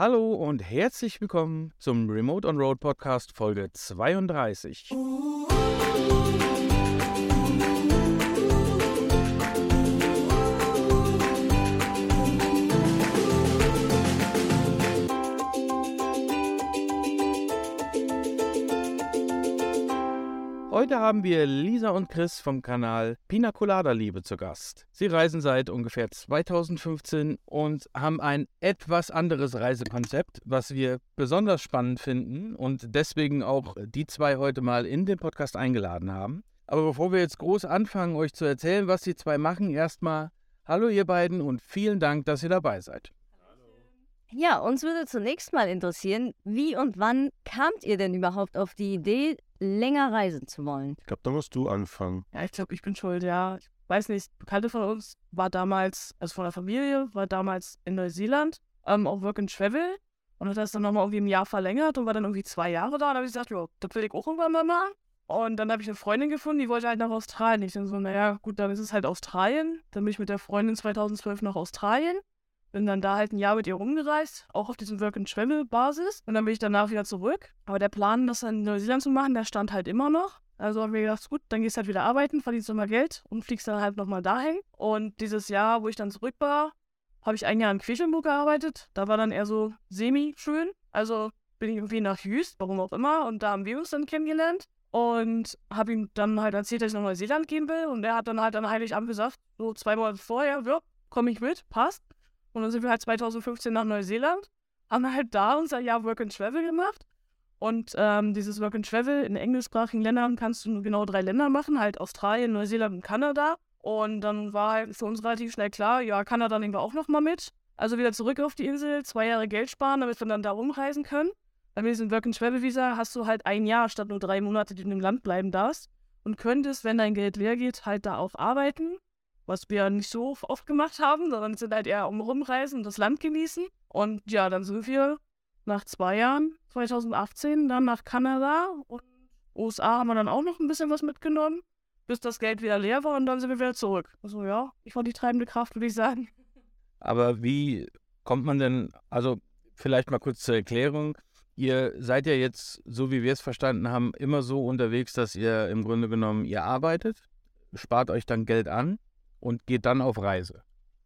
Hallo und herzlich willkommen zum Remote on Road Podcast Folge 32. Heute haben wir Lisa und Chris vom Kanal Pina Colada Liebe zu Gast. Sie reisen seit ungefähr 2015 und haben ein etwas anderes Reisekonzept, was wir besonders spannend finden und deswegen auch die zwei heute mal in den Podcast eingeladen haben. Aber bevor wir jetzt groß anfangen, euch zu erzählen, was die zwei machen, erstmal Hallo ihr beiden und vielen Dank, dass ihr dabei seid. Ja, uns würde zunächst mal interessieren, wie und wann kamt ihr denn überhaupt auf die Idee, länger reisen zu wollen? Ich glaube, da musst du anfangen. Ja, ich glaube, ich bin schuld, ja. Ich weiß nicht, Bekannte von uns war damals, also von der Familie, war damals in Neuseeland, ähm, auf Work and Travel und hat das dann nochmal irgendwie im Jahr verlängert und war dann irgendwie zwei Jahre da. Und habe ich gesagt, ja, das will ich auch irgendwann mal machen. Und dann habe ich eine Freundin gefunden, die wollte halt nach Australien. Ich dann so, naja, gut, dann ist es halt Australien. Dann bin ich mit der Freundin 2012 nach Australien. Bin dann da halt ein Jahr mit ihr rumgereist, auch auf diesem Work-and-Travel-Basis. Und dann bin ich danach wieder zurück. Aber der Plan, das in Neuseeland zu machen, der stand halt immer noch. Also haben wir gedacht, gut, dann gehst du halt wieder arbeiten, verdienst nochmal Geld und fliegst dann halt nochmal dahin. Und dieses Jahr, wo ich dann zurück war, habe ich ein Jahr in Quedlinburg gearbeitet. Da war dann eher so semi-schön. Also bin ich irgendwie nach Jüst, warum auch immer. Und da haben wir uns dann kennengelernt. Und habe ihm dann halt erzählt, dass ich nach Neuseeland gehen will. Und er hat dann halt an Heiligabend gesagt, so zwei Monate vorher, ja, komme ich mit, passt. Und dann sind wir halt 2015 nach Neuseeland, haben halt da unser Jahr Work and Travel gemacht. Und ähm, dieses Work and Travel in englischsprachigen Ländern kannst du nur genau drei Länder machen, halt Australien, Neuseeland und Kanada. Und dann war halt für uns relativ schnell klar, ja, Kanada nehmen wir auch nochmal mit. Also wieder zurück auf die Insel, zwei Jahre Geld sparen, damit wir dann da rumreisen können. Bei diesem Work and Travel Visa hast du halt ein Jahr statt nur drei Monate, die du im Land bleiben darfst. Und könntest, wenn dein Geld leer geht, halt da auch arbeiten was wir nicht so oft gemacht haben, sondern sind halt eher um rumreisen und das Land genießen. Und ja, dann sind wir nach zwei Jahren, 2018, dann nach Kanada und USA haben wir dann auch noch ein bisschen was mitgenommen, bis das Geld wieder leer war und dann sind wir wieder zurück. Also ja, ich war die treibende Kraft, würde ich sagen. Aber wie kommt man denn, also vielleicht mal kurz zur Erklärung, ihr seid ja jetzt, so wie wir es verstanden haben, immer so unterwegs, dass ihr im Grunde genommen, ihr arbeitet, spart euch dann Geld an und geht dann auf Reise.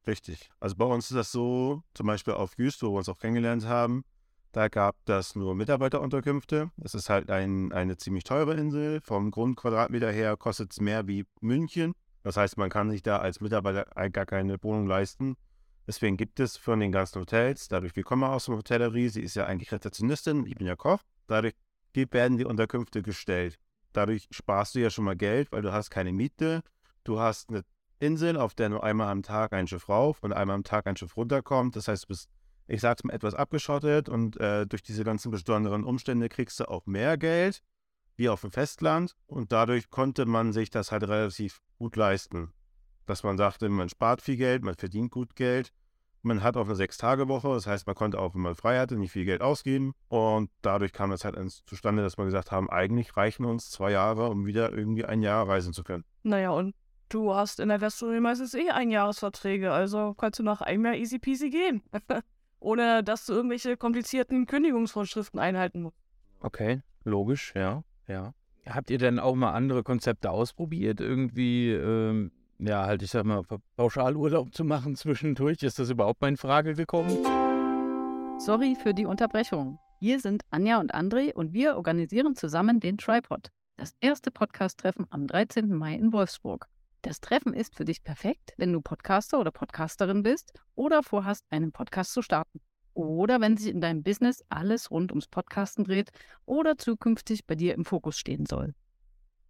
Richtig. Also bei uns ist das so, zum Beispiel auf Jüst, wo wir uns auch kennengelernt haben, da gab das nur Mitarbeiterunterkünfte. Es ist halt ein, eine ziemlich teure Insel. Vom Grundquadratmeter her kostet es mehr wie München. Das heißt, man kann sich da als Mitarbeiter gar keine Wohnung leisten. Deswegen gibt es von den ganzen Hotels, dadurch, wir kommen aus dem Hotellerie, sie ist ja eigentlich Rezeptionistin, ich bin ja Koch, dadurch werden die Unterkünfte gestellt. Dadurch sparst du ja schon mal Geld, weil du hast keine Miete, du hast eine Insel, auf der nur einmal am Tag ein Schiff rauf und einmal am Tag ein Schiff runterkommt. Das heißt, du bist, ich sag's mal, etwas abgeschottet und äh, durch diese ganzen besonderen Umstände kriegst du auch mehr Geld, wie auf dem Festland. Und dadurch konnte man sich das halt relativ gut leisten. Dass man sagte, man spart viel Geld, man verdient gut Geld. Man hat auch eine Sechs-Tage-Woche, das heißt, man konnte auch, wenn man frei hatte, nicht viel Geld ausgeben. Und dadurch kam es halt zustande, dass wir gesagt haben, eigentlich reichen uns zwei Jahre, um wieder irgendwie ein Jahr reisen zu können. Naja, und du hast in der Gastronomie meistens eh Einjahresverträge, also kannst du nach einem Jahr easy peasy gehen. Ohne dass du irgendwelche komplizierten Kündigungsvorschriften einhalten musst. Okay, logisch, ja, ja. Habt ihr denn auch mal andere Konzepte ausprobiert? Irgendwie, ähm, ja, halt, ich sag mal, Pauschalurlaub zu machen zwischendurch? Ist das überhaupt mal in Frage gekommen? Sorry für die Unterbrechung. Hier sind Anja und André und wir organisieren zusammen den Tripod. Das erste Podcast-Treffen am 13. Mai in Wolfsburg. Das Treffen ist für dich perfekt, wenn du Podcaster oder Podcasterin bist oder vorhast, einen Podcast zu starten. Oder wenn sich in deinem Business alles rund ums Podcasten dreht oder zukünftig bei dir im Fokus stehen soll.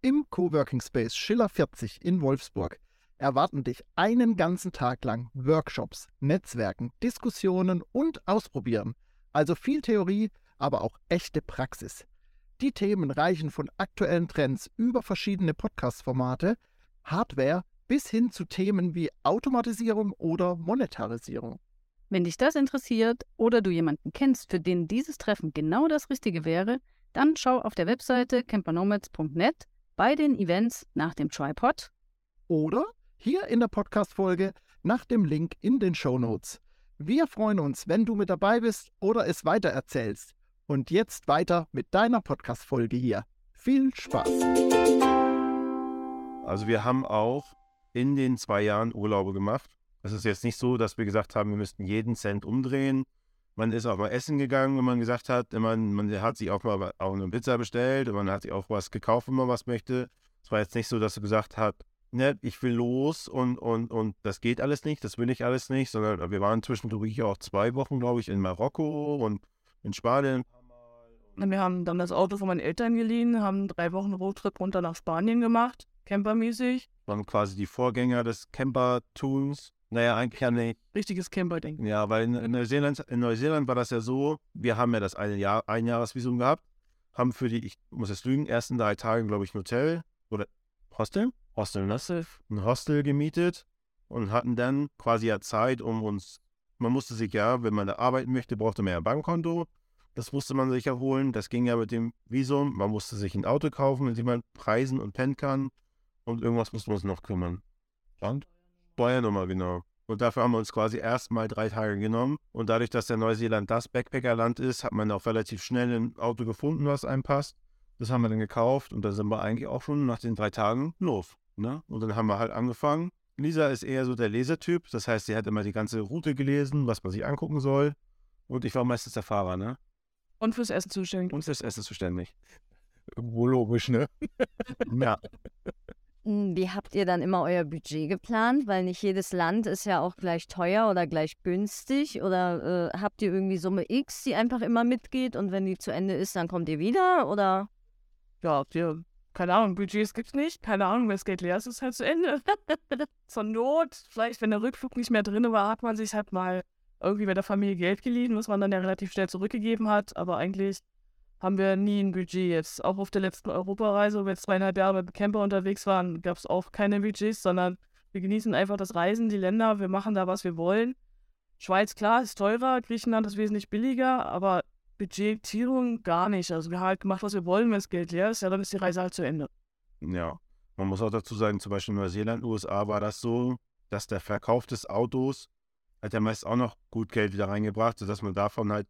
Im Coworking Space Schiller 40 in Wolfsburg erwarten dich einen ganzen Tag lang Workshops, Netzwerken, Diskussionen und Ausprobieren. Also viel Theorie, aber auch echte Praxis. Die Themen reichen von aktuellen Trends über verschiedene Podcast-Formate Hardware bis hin zu Themen wie Automatisierung oder Monetarisierung. Wenn dich das interessiert oder du jemanden kennst, für den dieses Treffen genau das Richtige wäre, dann schau auf der Webseite campernomads.net bei den Events nach dem Tripod oder hier in der Podcast-Folge nach dem Link in den Show Notes. Wir freuen uns, wenn du mit dabei bist oder es weitererzählst. Und jetzt weiter mit deiner Podcast-Folge hier. Viel Spaß! Also wir haben auch in den zwei Jahren Urlaube gemacht. Es ist jetzt nicht so, dass wir gesagt haben, wir müssten jeden Cent umdrehen. Man ist auch mal essen gegangen, wenn man gesagt hat, man, man hat sich auch mal auch eine Pizza bestellt und man hat sich auch was gekauft, wenn man was möchte. Es war jetzt nicht so, dass du gesagt hast, ne, ich will los und, und, und das geht alles nicht, das will ich alles nicht, sondern wir waren zwischendurch auch zwei Wochen, glaube ich, in Marokko und in Spanien. Wir haben dann das Auto von meinen Eltern geliehen, haben drei Wochen Roadtrip runter nach Spanien gemacht, campermäßig. Waren quasi die Vorgänger des Camper-Tuns. Naja, eigentlich ja nicht. Richtiges Camper-Ding. Ja, weil in, in, Neuseeland, in Neuseeland war das ja so, wir haben ja das eine Jahr, Einjahresvisum gehabt, haben für die, ich muss jetzt lügen, ersten drei Tage, glaube ich, ein Hotel oder Hostel? Hostel, ne? Ein Hostel gemietet und hatten dann quasi ja Zeit, um uns, man musste sich ja, wenn man da arbeiten möchte, brauchte man ja ein Bankkonto. Das musste man sich ja holen. Das ging ja mit dem Visum. Man musste sich ein Auto kaufen, mit dem man preisen und pennen kann. Und irgendwas musste man uns noch kümmern. Und? Steuernummer, genau. Und dafür haben wir uns quasi erstmal drei Tage genommen. Und dadurch, dass der Neuseeland das Backpackerland ist, hat man auch relativ schnell ein Auto gefunden, was einem passt. Das haben wir dann gekauft und da sind wir eigentlich auch schon nach den drei Tagen los. Ne? Und dann haben wir halt angefangen. Lisa ist eher so der Lesetyp, das heißt, sie hat immer die ganze Route gelesen, was man sich angucken soll. Und ich war meistens der Fahrer, ne? Und fürs Essen zuständig. Und fürs Essen zuständig. Irgendwo logisch, ne? ja. Wie habt ihr dann immer euer Budget geplant? Weil nicht jedes Land ist ja auch gleich teuer oder gleich günstig. Oder äh, habt ihr irgendwie Summe X, die einfach immer mitgeht und wenn die zu Ende ist, dann kommt ihr wieder? Oder Ja, wir, keine Ahnung, Budgets gibt's nicht. Keine Ahnung, wenn das Geld leer ist, ist es halt zu Ende. Zur Not, vielleicht, wenn der Rückflug nicht mehr drin war, hat man sich halt mal irgendwie bei der Familie Geld geliehen, was man dann ja relativ schnell zurückgegeben hat. Aber eigentlich haben wir nie ein Budget jetzt. Auch auf der letzten Europareise, wo wir zweieinhalb Jahre mit Camper unterwegs waren, gab es auch keine Budgets, sondern wir genießen einfach das Reisen, die Länder, wir machen da, was wir wollen. Schweiz, klar, ist teurer, Griechenland ist wesentlich billiger, aber Budgetierung gar nicht. Also wir haben halt gemacht, was wir wollen, wenn das Geld leer ist, ja, dann ist die Reise halt zu Ende. Ja. Man muss auch dazu sagen, zum Beispiel in Neuseeland, USA war das so, dass der Verkauf des Autos hat ja meist auch noch gut Geld wieder reingebracht, sodass man davon halt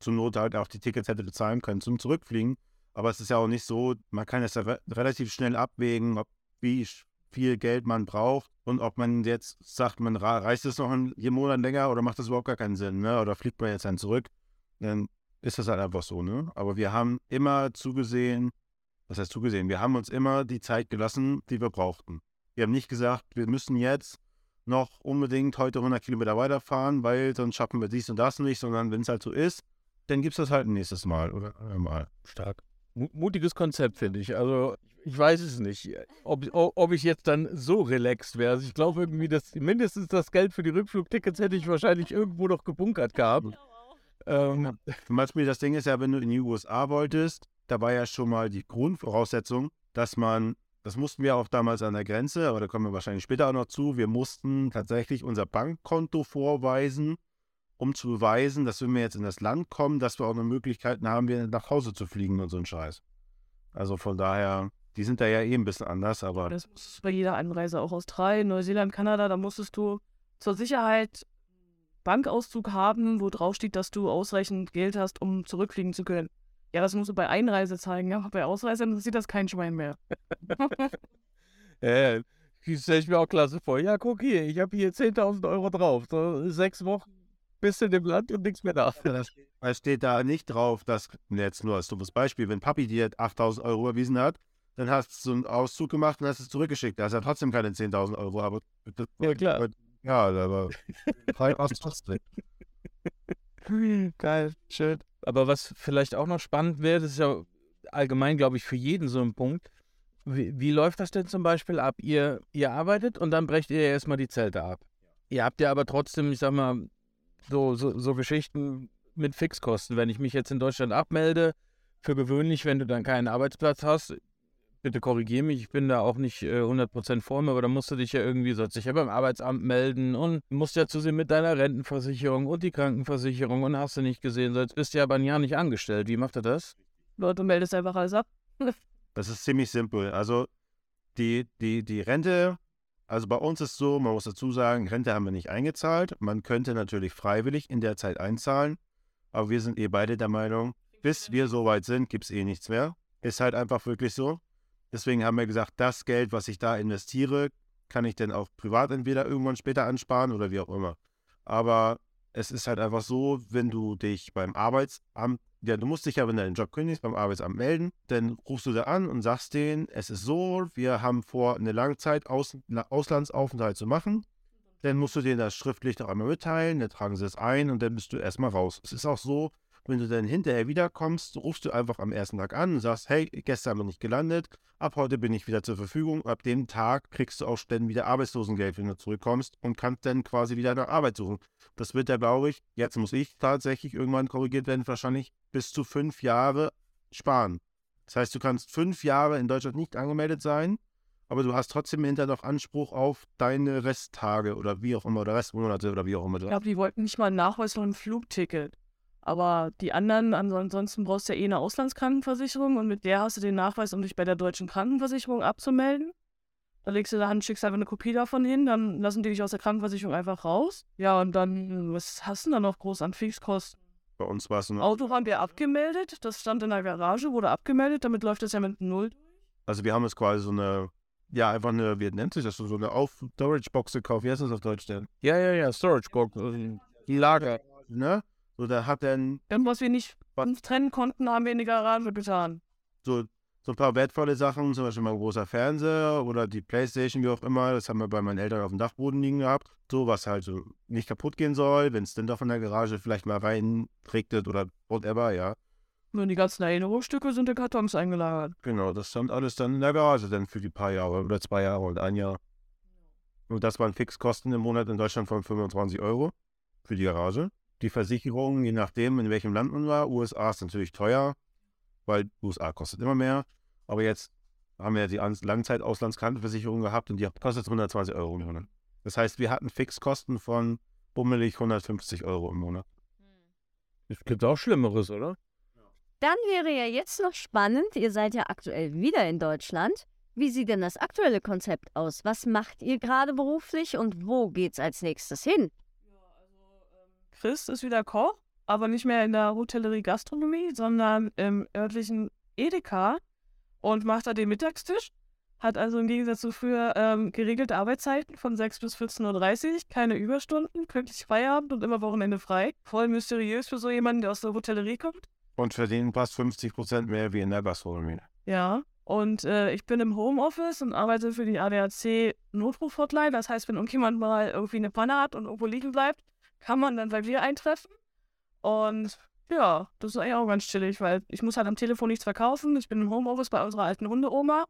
zur Not halt auch die Tickets hätte bezahlen können zum Zurückfliegen. Aber es ist ja auch nicht so, man kann es ja re relativ schnell abwägen, ob wie viel Geld man braucht und ob man jetzt sagt, man reist es noch einen Monat länger oder macht das überhaupt gar keinen Sinn, ne? Oder fliegt man jetzt dann zurück, dann ist das halt einfach so, ne? Aber wir haben immer zugesehen, was heißt zugesehen? Wir haben uns immer die Zeit gelassen, die wir brauchten. Wir haben nicht gesagt, wir müssen jetzt noch unbedingt heute 100 Kilometer weiterfahren, weil sonst schaffen wir dies und das nicht, sondern wenn es halt so ist, dann gibt es das halt ein nächstes Mal oder einmal. Stark. Mutiges Konzept, finde ich. Also, ich weiß es nicht, ob, ob ich jetzt dann so relaxed wäre. Also ich glaube irgendwie, dass mindestens das Geld für die Rückflugtickets hätte ich wahrscheinlich irgendwo noch gebunkert gehabt. Ähm, Zum Beispiel, das Ding ist ja, wenn du in die USA wolltest, da war ja schon mal die Grundvoraussetzung, dass man, das mussten wir auch damals an der Grenze, aber da kommen wir wahrscheinlich später auch noch zu, wir mussten tatsächlich unser Bankkonto vorweisen, um zu beweisen, dass wenn wir jetzt in das Land kommen, dass wir auch eine Möglichkeit haben, wieder nach Hause zu fliegen und so ein Scheiß. Also von daher, die sind da ja eh ein bisschen anders, aber. Das musstest du bei jeder Anreise, auch Australien, Neuseeland, Kanada, da musstest du zur Sicherheit Bankauszug haben, wo drauf steht, dass du ausreichend Geld hast, um zurückfliegen zu können. Ja, das musst du bei Einreise zeigen, ja. Bei Ausreise interessiert das kein Schwein mehr. ja, ja. Das stelle ich mir auch klasse vor. Ja, guck hier, ich habe hier 10.000 Euro drauf. So, sechs Wochen bist du in dem Land und nichts mehr da. Es steht da nicht drauf, dass, jetzt nur als dummes Beispiel, wenn Papi dir 8.000 Euro überwiesen hat, dann hast du so einen Auszug gemacht und hast es zurückgeschickt. Da hast du ja trotzdem keine 10.000 Euro. Aber, ja, klar. Ja, aber frei aus trotzdem. Geil, schön. Aber was vielleicht auch noch spannend wäre, das ist ja allgemein, glaube ich, für jeden so ein Punkt. Wie, wie, läuft das denn zum Beispiel ab? Ihr, ihr arbeitet und dann brecht ihr erstmal die Zelte ab. Ihr habt ja aber trotzdem, ich sag mal, so, so, so Geschichten mit Fixkosten. Wenn ich mich jetzt in Deutschland abmelde, für gewöhnlich, wenn du dann keinen Arbeitsplatz hast, bitte korrigiere mich, ich bin da auch nicht äh, 100% vor mir, aber da musst du dich ja irgendwie, sollst dich ja beim Arbeitsamt melden und musst ja zusehen mit deiner Rentenversicherung und die Krankenversicherung und hast du nicht gesehen, sonst bist du ja aber ein Jahr nicht angestellt. Wie macht er das? Leute, meldest einfach alles ab. das ist ziemlich simpel. Also die, die, die Rente Also bei uns ist so, man muss dazu sagen, Rente haben wir nicht eingezahlt. Man könnte natürlich freiwillig in der Zeit einzahlen, aber wir sind eh beide der Meinung, bis wir so weit sind, gibt es eh nichts mehr. Ist halt einfach wirklich so. Deswegen haben wir gesagt, das Geld, was ich da investiere, kann ich dann auch privat entweder irgendwann später ansparen oder wie auch immer. Aber es ist halt einfach so, wenn du dich beim Arbeitsamt, ja, du musst dich ja, wenn du deinen Job kündigst, beim Arbeitsamt melden, dann rufst du da an und sagst denen, es ist so, wir haben vor, eine Langzeit Aus, Auslandsaufenthalt zu machen. Dann musst du denen das schriftlich noch einmal mitteilen, dann tragen sie es ein und dann bist du erstmal raus. Es ist auch so, wenn du dann hinterher wiederkommst, rufst du einfach am ersten Tag an und sagst, hey, gestern bin ich gelandet, ab heute bin ich wieder zur Verfügung. Ab dem Tag kriegst du auch dann wieder Arbeitslosengeld, wenn du zurückkommst und kannst dann quasi wieder nach Arbeit suchen. Das wird ja, glaube ich, jetzt muss ich tatsächlich irgendwann korrigiert werden, wahrscheinlich bis zu fünf Jahre sparen. Das heißt, du kannst fünf Jahre in Deutschland nicht angemeldet sein, aber du hast trotzdem hinterher noch Anspruch auf deine Resttage oder wie auch immer, oder Restmonate oder wie auch immer. Ich glaube, die wollten nicht mal einen Nachweis von einem Flugticket. Aber die anderen, ansonsten brauchst du ja eh eine Auslandskrankenversicherung und mit der hast du den Nachweis, um dich bei der deutschen Krankenversicherung abzumelden. Da legst du da Hand, schickst einfach eine Kopie davon hin, dann lassen die dich aus der Krankenversicherung einfach raus. Ja, und dann, was hast du denn da noch groß an Fixkosten? Bei uns war es ein Auto haben wir abgemeldet, das stand in der Garage, wurde abgemeldet, damit läuft das ja mit Null. Also wir haben jetzt quasi so eine, ja, einfach eine, wie nennt sich das, so eine Auf Storage-Box gekauft. Wie heißt das auf Deutsch denn? Ja, ja, ja, Storage Box. äh, Lager. Ne? So, da hat dann Irgendwas wir nicht uns trennen konnten, haben wir in die Garage getan. so, so ein paar wertvolle Sachen, zum Beispiel mal ein großer Fernseher oder die Playstation, wie auch immer. Das haben wir bei meinen Eltern auf dem Dachboden liegen gehabt. So, was halt so nicht kaputt gehen soll, wenn es denn doch in der Garage vielleicht mal reinregnet oder whatever, ja. Nur die ganzen Erinnerungsstücke sind in Kartons eingelagert. Genau, das stand alles dann in der Garage dann für die paar Jahre oder zwei Jahre und ein Jahr. Und das waren Fixkosten im Monat in Deutschland von 25 Euro für die Garage. Die Versicherung, je nachdem, in welchem Land man war, USA ist natürlich teuer, weil USA kostet immer mehr. Aber jetzt haben wir ja die Langzeit-Auslandskrankenversicherung gehabt und die kostet 120 Euro im Monat. Das heißt, wir hatten Fixkosten von bummelig 150 Euro im Monat. Es gibt auch Schlimmeres, oder? Dann wäre ja jetzt noch spannend, ihr seid ja aktuell wieder in Deutschland. Wie sieht denn das aktuelle Konzept aus? Was macht ihr gerade beruflich und wo geht's als nächstes hin? Chris ist wieder Koch, aber nicht mehr in der Hotellerie Gastronomie, sondern im örtlichen Edeka und macht da den Mittagstisch. Hat also im Gegensatz zu früher ähm, geregelte Arbeitszeiten von 6 bis 14.30 Uhr, keine Überstunden, pünktlich Feierabend und immer Wochenende frei. Voll mysteriös für so jemanden, der aus der Hotellerie kommt. Und verdienen fast 50 Prozent mehr wie in der Gastronomie. Ja. Und äh, ich bin im Homeoffice und arbeite für die ADAC Notruf-Hotline. Das heißt, wenn irgendjemand mal irgendwie eine Panne hat und irgendwo liegen bleibt, kann man dann bei mir eintreffen. Und ja, das ist eigentlich auch ganz chillig, weil ich muss halt am Telefon nichts verkaufen. Ich bin im Homeoffice bei unserer alten Hundeoma.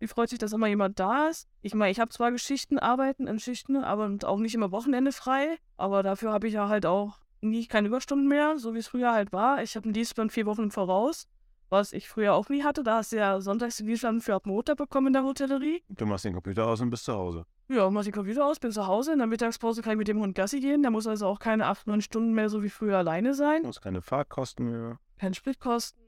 Die freut sich, dass immer jemand da ist. Ich meine, ich habe zwar Geschichten, arbeiten in Schichten, aber auch nicht immer Wochenende frei. Aber dafür habe ich ja halt auch nie keine Überstunden mehr, so wie es früher halt war. Ich habe einen Dienstplan vier Wochen im Voraus, was ich früher auch nie hatte. Da hast du ja sonntags den für ab Montag bekommen in der Hotellerie. Du machst den Computer aus und bist zu Hause. Ja, mach die Computer aus, bin zu Hause. In der Mittagspause kann ich mit dem Hund Gassi gehen. Der muss also auch keine acht, neun Stunden mehr so wie früher alleine sein. Du hast keine Fahrtkosten mehr. Kein Spritkosten.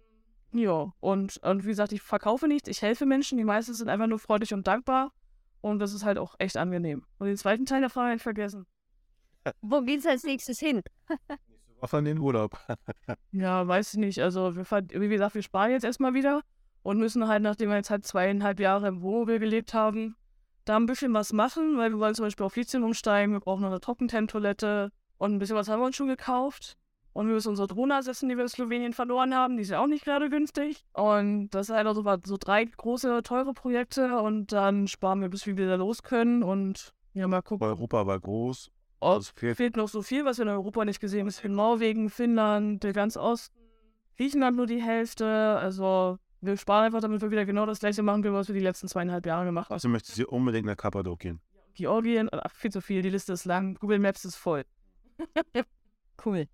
Ja, und, und wie gesagt, ich verkaufe nichts, ich helfe Menschen. Die meisten sind einfach nur freudig und dankbar. Und das ist halt auch echt angenehm. Und den zweiten Teil der Frage habe ich vergessen. Wo geht's als nächstes hin? Auf an den Urlaub. Ja, weiß ich nicht. Also, wir, verd- wie gesagt, wir sparen jetzt erstmal wieder und müssen halt, nachdem wir jetzt halt zweieinhalb Jahre im Wohnmobil gelebt haben, da ein bisschen was machen, weil wir wollen zum Beispiel auf Lithium umsteigen. Wir brauchen noch eine Trockentent-Toilette und ein bisschen was haben wir uns schon gekauft. Und wir müssen unsere Drohne ersetzen, die wir in Slowenien verloren haben. Die ist ja auch nicht gerade günstig. Und das sind halt auch so, so drei große, teure Projekte. Und dann sparen wir, bis wir wieder los können. Und ja, mal gucken. Europa war groß. Oh, Es fehlt noch so viel, was wir in Europa nicht gesehen haben. Es fehlt Norwegen, Finnland, der ganz Osten, Griechenland nur die Hälfte. Also wir sparen einfach, damit wir wieder genau das gleiche machen können, was wir die letzten zweieinhalb Jahre gemacht haben. Also möchtest du unbedingt nach Kappadokien. Georgien, ach, viel zu viel, die Liste ist lang. Google Maps ist voll. Cool.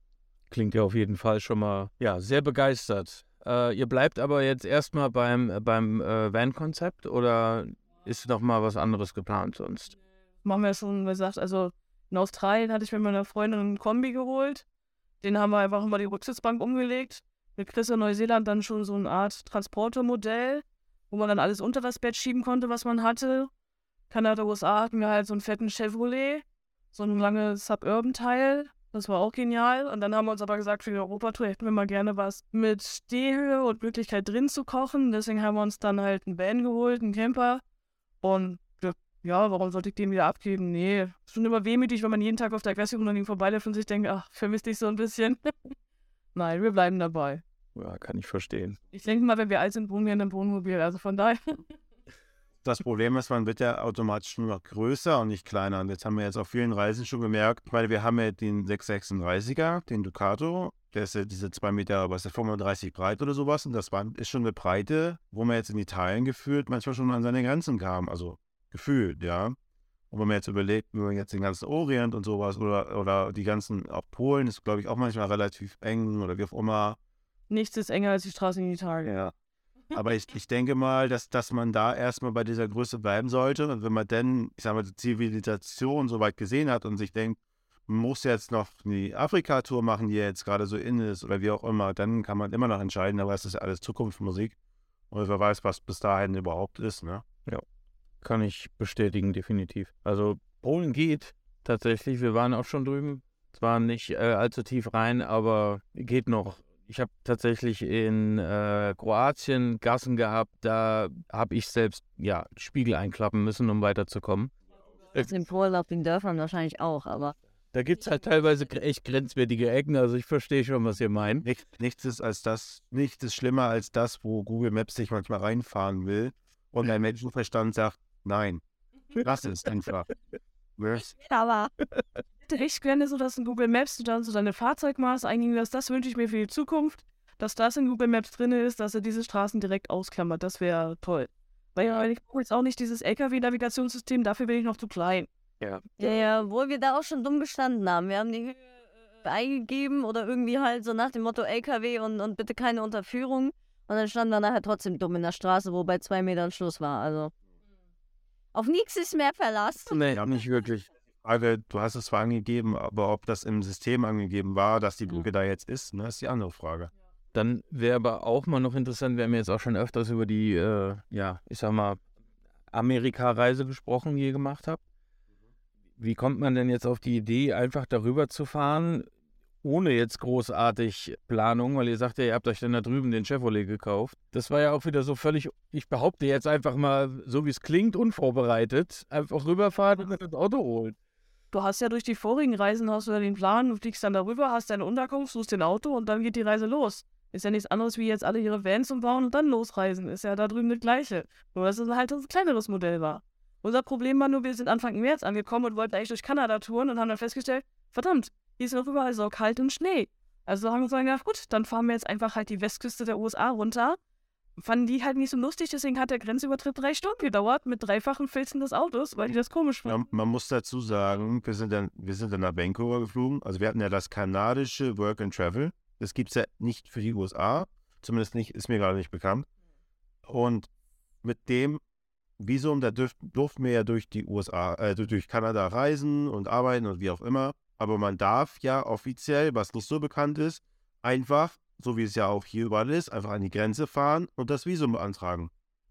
Klingt ja auf jeden Fall schon mal ja, sehr begeistert. Äh, ihr bleibt aber jetzt erstmal beim, beim äh, Van-Konzept oder ist noch mal was anderes geplant sonst? Machen wir schon, wie gesagt, also in Australien hatte ich mit meiner Freundin einen Kombi geholt. Den haben wir einfach über die Rücksitzbank umgelegt. Mit Chris in Neuseeland dann schon so eine Art Transportermodell, wo man dann alles unter das Bett schieben konnte, was man hatte. Kanada, USA hatten wir halt so einen fetten Chevrolet, so ein langes Suburban-Teil. Das war auch genial. Und dann haben wir uns aber gesagt, für die Europatour hätten wir mal gerne was mit Stehhöhe und Möglichkeit drin zu kochen. Deswegen haben wir uns dann halt einen Van geholt, einen Camper. Und ja, warum sollte ich den wieder abgeben? Nee, ist schon immer wehmütig, wenn man jeden Tag auf der Aggressivum an ihm vorbeiläuft und sich denkt, ach, vermisst dich so ein bisschen. Nein, wir bleiben dabei. Ja, kann ich verstehen. Ich denke mal, wenn wir alt sind, wohnen wir in einem Wohnmobil. Also von daher. Das Problem ist, man wird ja automatisch nur noch größer und nicht kleiner. Und jetzt haben wir jetzt auf vielen Reisen schon gemerkt, weil wir haben ja den 636er, den Ducato, der ist ja diese 2 Meter, was ist der, 35 breit oder sowas. Und das war, ist schon eine Breite, wo man jetzt in Italien gefühlt manchmal schon an seine Grenzen kam. Also gefühlt, ja. Und wenn man jetzt überlegt, wenn man jetzt den ganzen Orient und sowas oder, oder die ganzen, auch Polen ist, glaube ich, auch manchmal relativ eng oder wie auch immer. Nichts ist enger als die Straße in Italien. Ja. Aber ich, ich denke mal, dass, dass man da erstmal bei dieser Größe bleiben sollte. Und wenn man dann, ich sage mal, die Zivilisation so weit gesehen hat und sich denkt, man muss jetzt noch die Afrika-Tour machen, die jetzt gerade so in ist oder wie auch immer, dann kann man immer noch entscheiden, aber es ist ja alles Zukunftsmusik. Und wer weiß, was bis dahin überhaupt ist, ne? Ja, kann ich bestätigen, definitiv. Also Polen geht tatsächlich. Wir waren auch schon drüben. Zwar nicht äh, allzu tief rein, aber geht noch. Ich habe tatsächlich in äh, Kroatien Gassen gehabt, da habe ich selbst ja, Spiegel einklappen müssen, um weiterzukommen. Das in Polen auf den Dörfern wahrscheinlich auch, aber. Da gibt es halt teilweise echt grenzwertige Ecken, also ich verstehe schon, was ihr meint. Nicht, nichts ist als das, nichts ist schlimmer als das, wo Google Maps sich manchmal reinfahren will und ein Menschenverstand sagt, nein, lass es einfach. Aber. hätte echt gerne so, dass in Google Maps du dann so deine Fahrzeugmaß eingehen lässt. Das wünsche ich mir für die Zukunft, dass das in Google Maps drin ist, dass er diese Straßen direkt ausklammert. Das wäre toll. Weil ja, ich brauche jetzt auch nicht dieses LKW-Navigationssystem, dafür bin ich noch zu klein. Ja. Ja, ja, wo wir da auch schon dumm gestanden haben. Wir haben die Höhe äh, eingegeben oder irgendwie halt so nach dem Motto LKW und, und bitte keine Unterführung. Und dann standen wir nachher trotzdem dumm in der Straße, wo bei zwei Metern Schluss war. Also. Auf nichts ist mehr Verlass. Nee, nicht wirklich. Frage, du hast es zwar angegeben, aber ob das im System angegeben war, dass die Brücke da jetzt ist, ne, ist die andere Frage. Dann wäre aber auch mal noch interessant, wir haben jetzt auch schon öfters über die, äh, ja, ich sag mal, Amerika-Reise gesprochen, die ihr gemacht habt. Wie kommt man denn jetzt auf die Idee, einfach darüber zu fahren, ohne jetzt großartig Planung, weil ihr sagt ja, ihr habt euch dann da drüben den Chevrolet gekauft. Das war ja auch wieder so völlig, ich behaupte jetzt einfach mal, so wie es klingt, unvorbereitet, einfach rüberfahren und das Auto holen. Du hast ja durch die vorigen Reisen hast du ja den Plan, du fliegst dann darüber, hast deine Unterkunft, suchst den Auto und dann geht die Reise los. Ist ja nichts anderes wie jetzt alle ihre Vans umbauen und dann losreisen. Ist ja da drüben das Gleiche. Nur dass es halt ein kleineres Modell war. Unser Problem war nur, wir sind Anfang März angekommen und wollten eigentlich durch Kanada touren und haben dann festgestellt, verdammt, hier ist noch überall so kalt und Schnee. Also haben wir uns gedacht, gut, dann fahren wir jetzt einfach halt die Westküste der USA runter fanden die halt nicht so lustig, deswegen hat der Grenzübertritt drei Stunden gedauert mit dreifachen Filzen des Autos, weil die das komisch fanden. Ja, man muss dazu sagen, wir sind, dann, wir sind dann nach Vancouver geflogen. Also wir hatten ja das kanadische Work and Travel. Das gibt es ja nicht für die USA. Zumindest nicht, ist mir gerade nicht bekannt. Und mit dem Visum, da dürf, durften wir ja durch die USA, äh, durch Kanada reisen und arbeiten und wie auch immer. Aber man darf ja offiziell, was nicht so bekannt ist, einfach so wie es ja auch hier überall ist, einfach an die Grenze fahren und das Visum beantragen.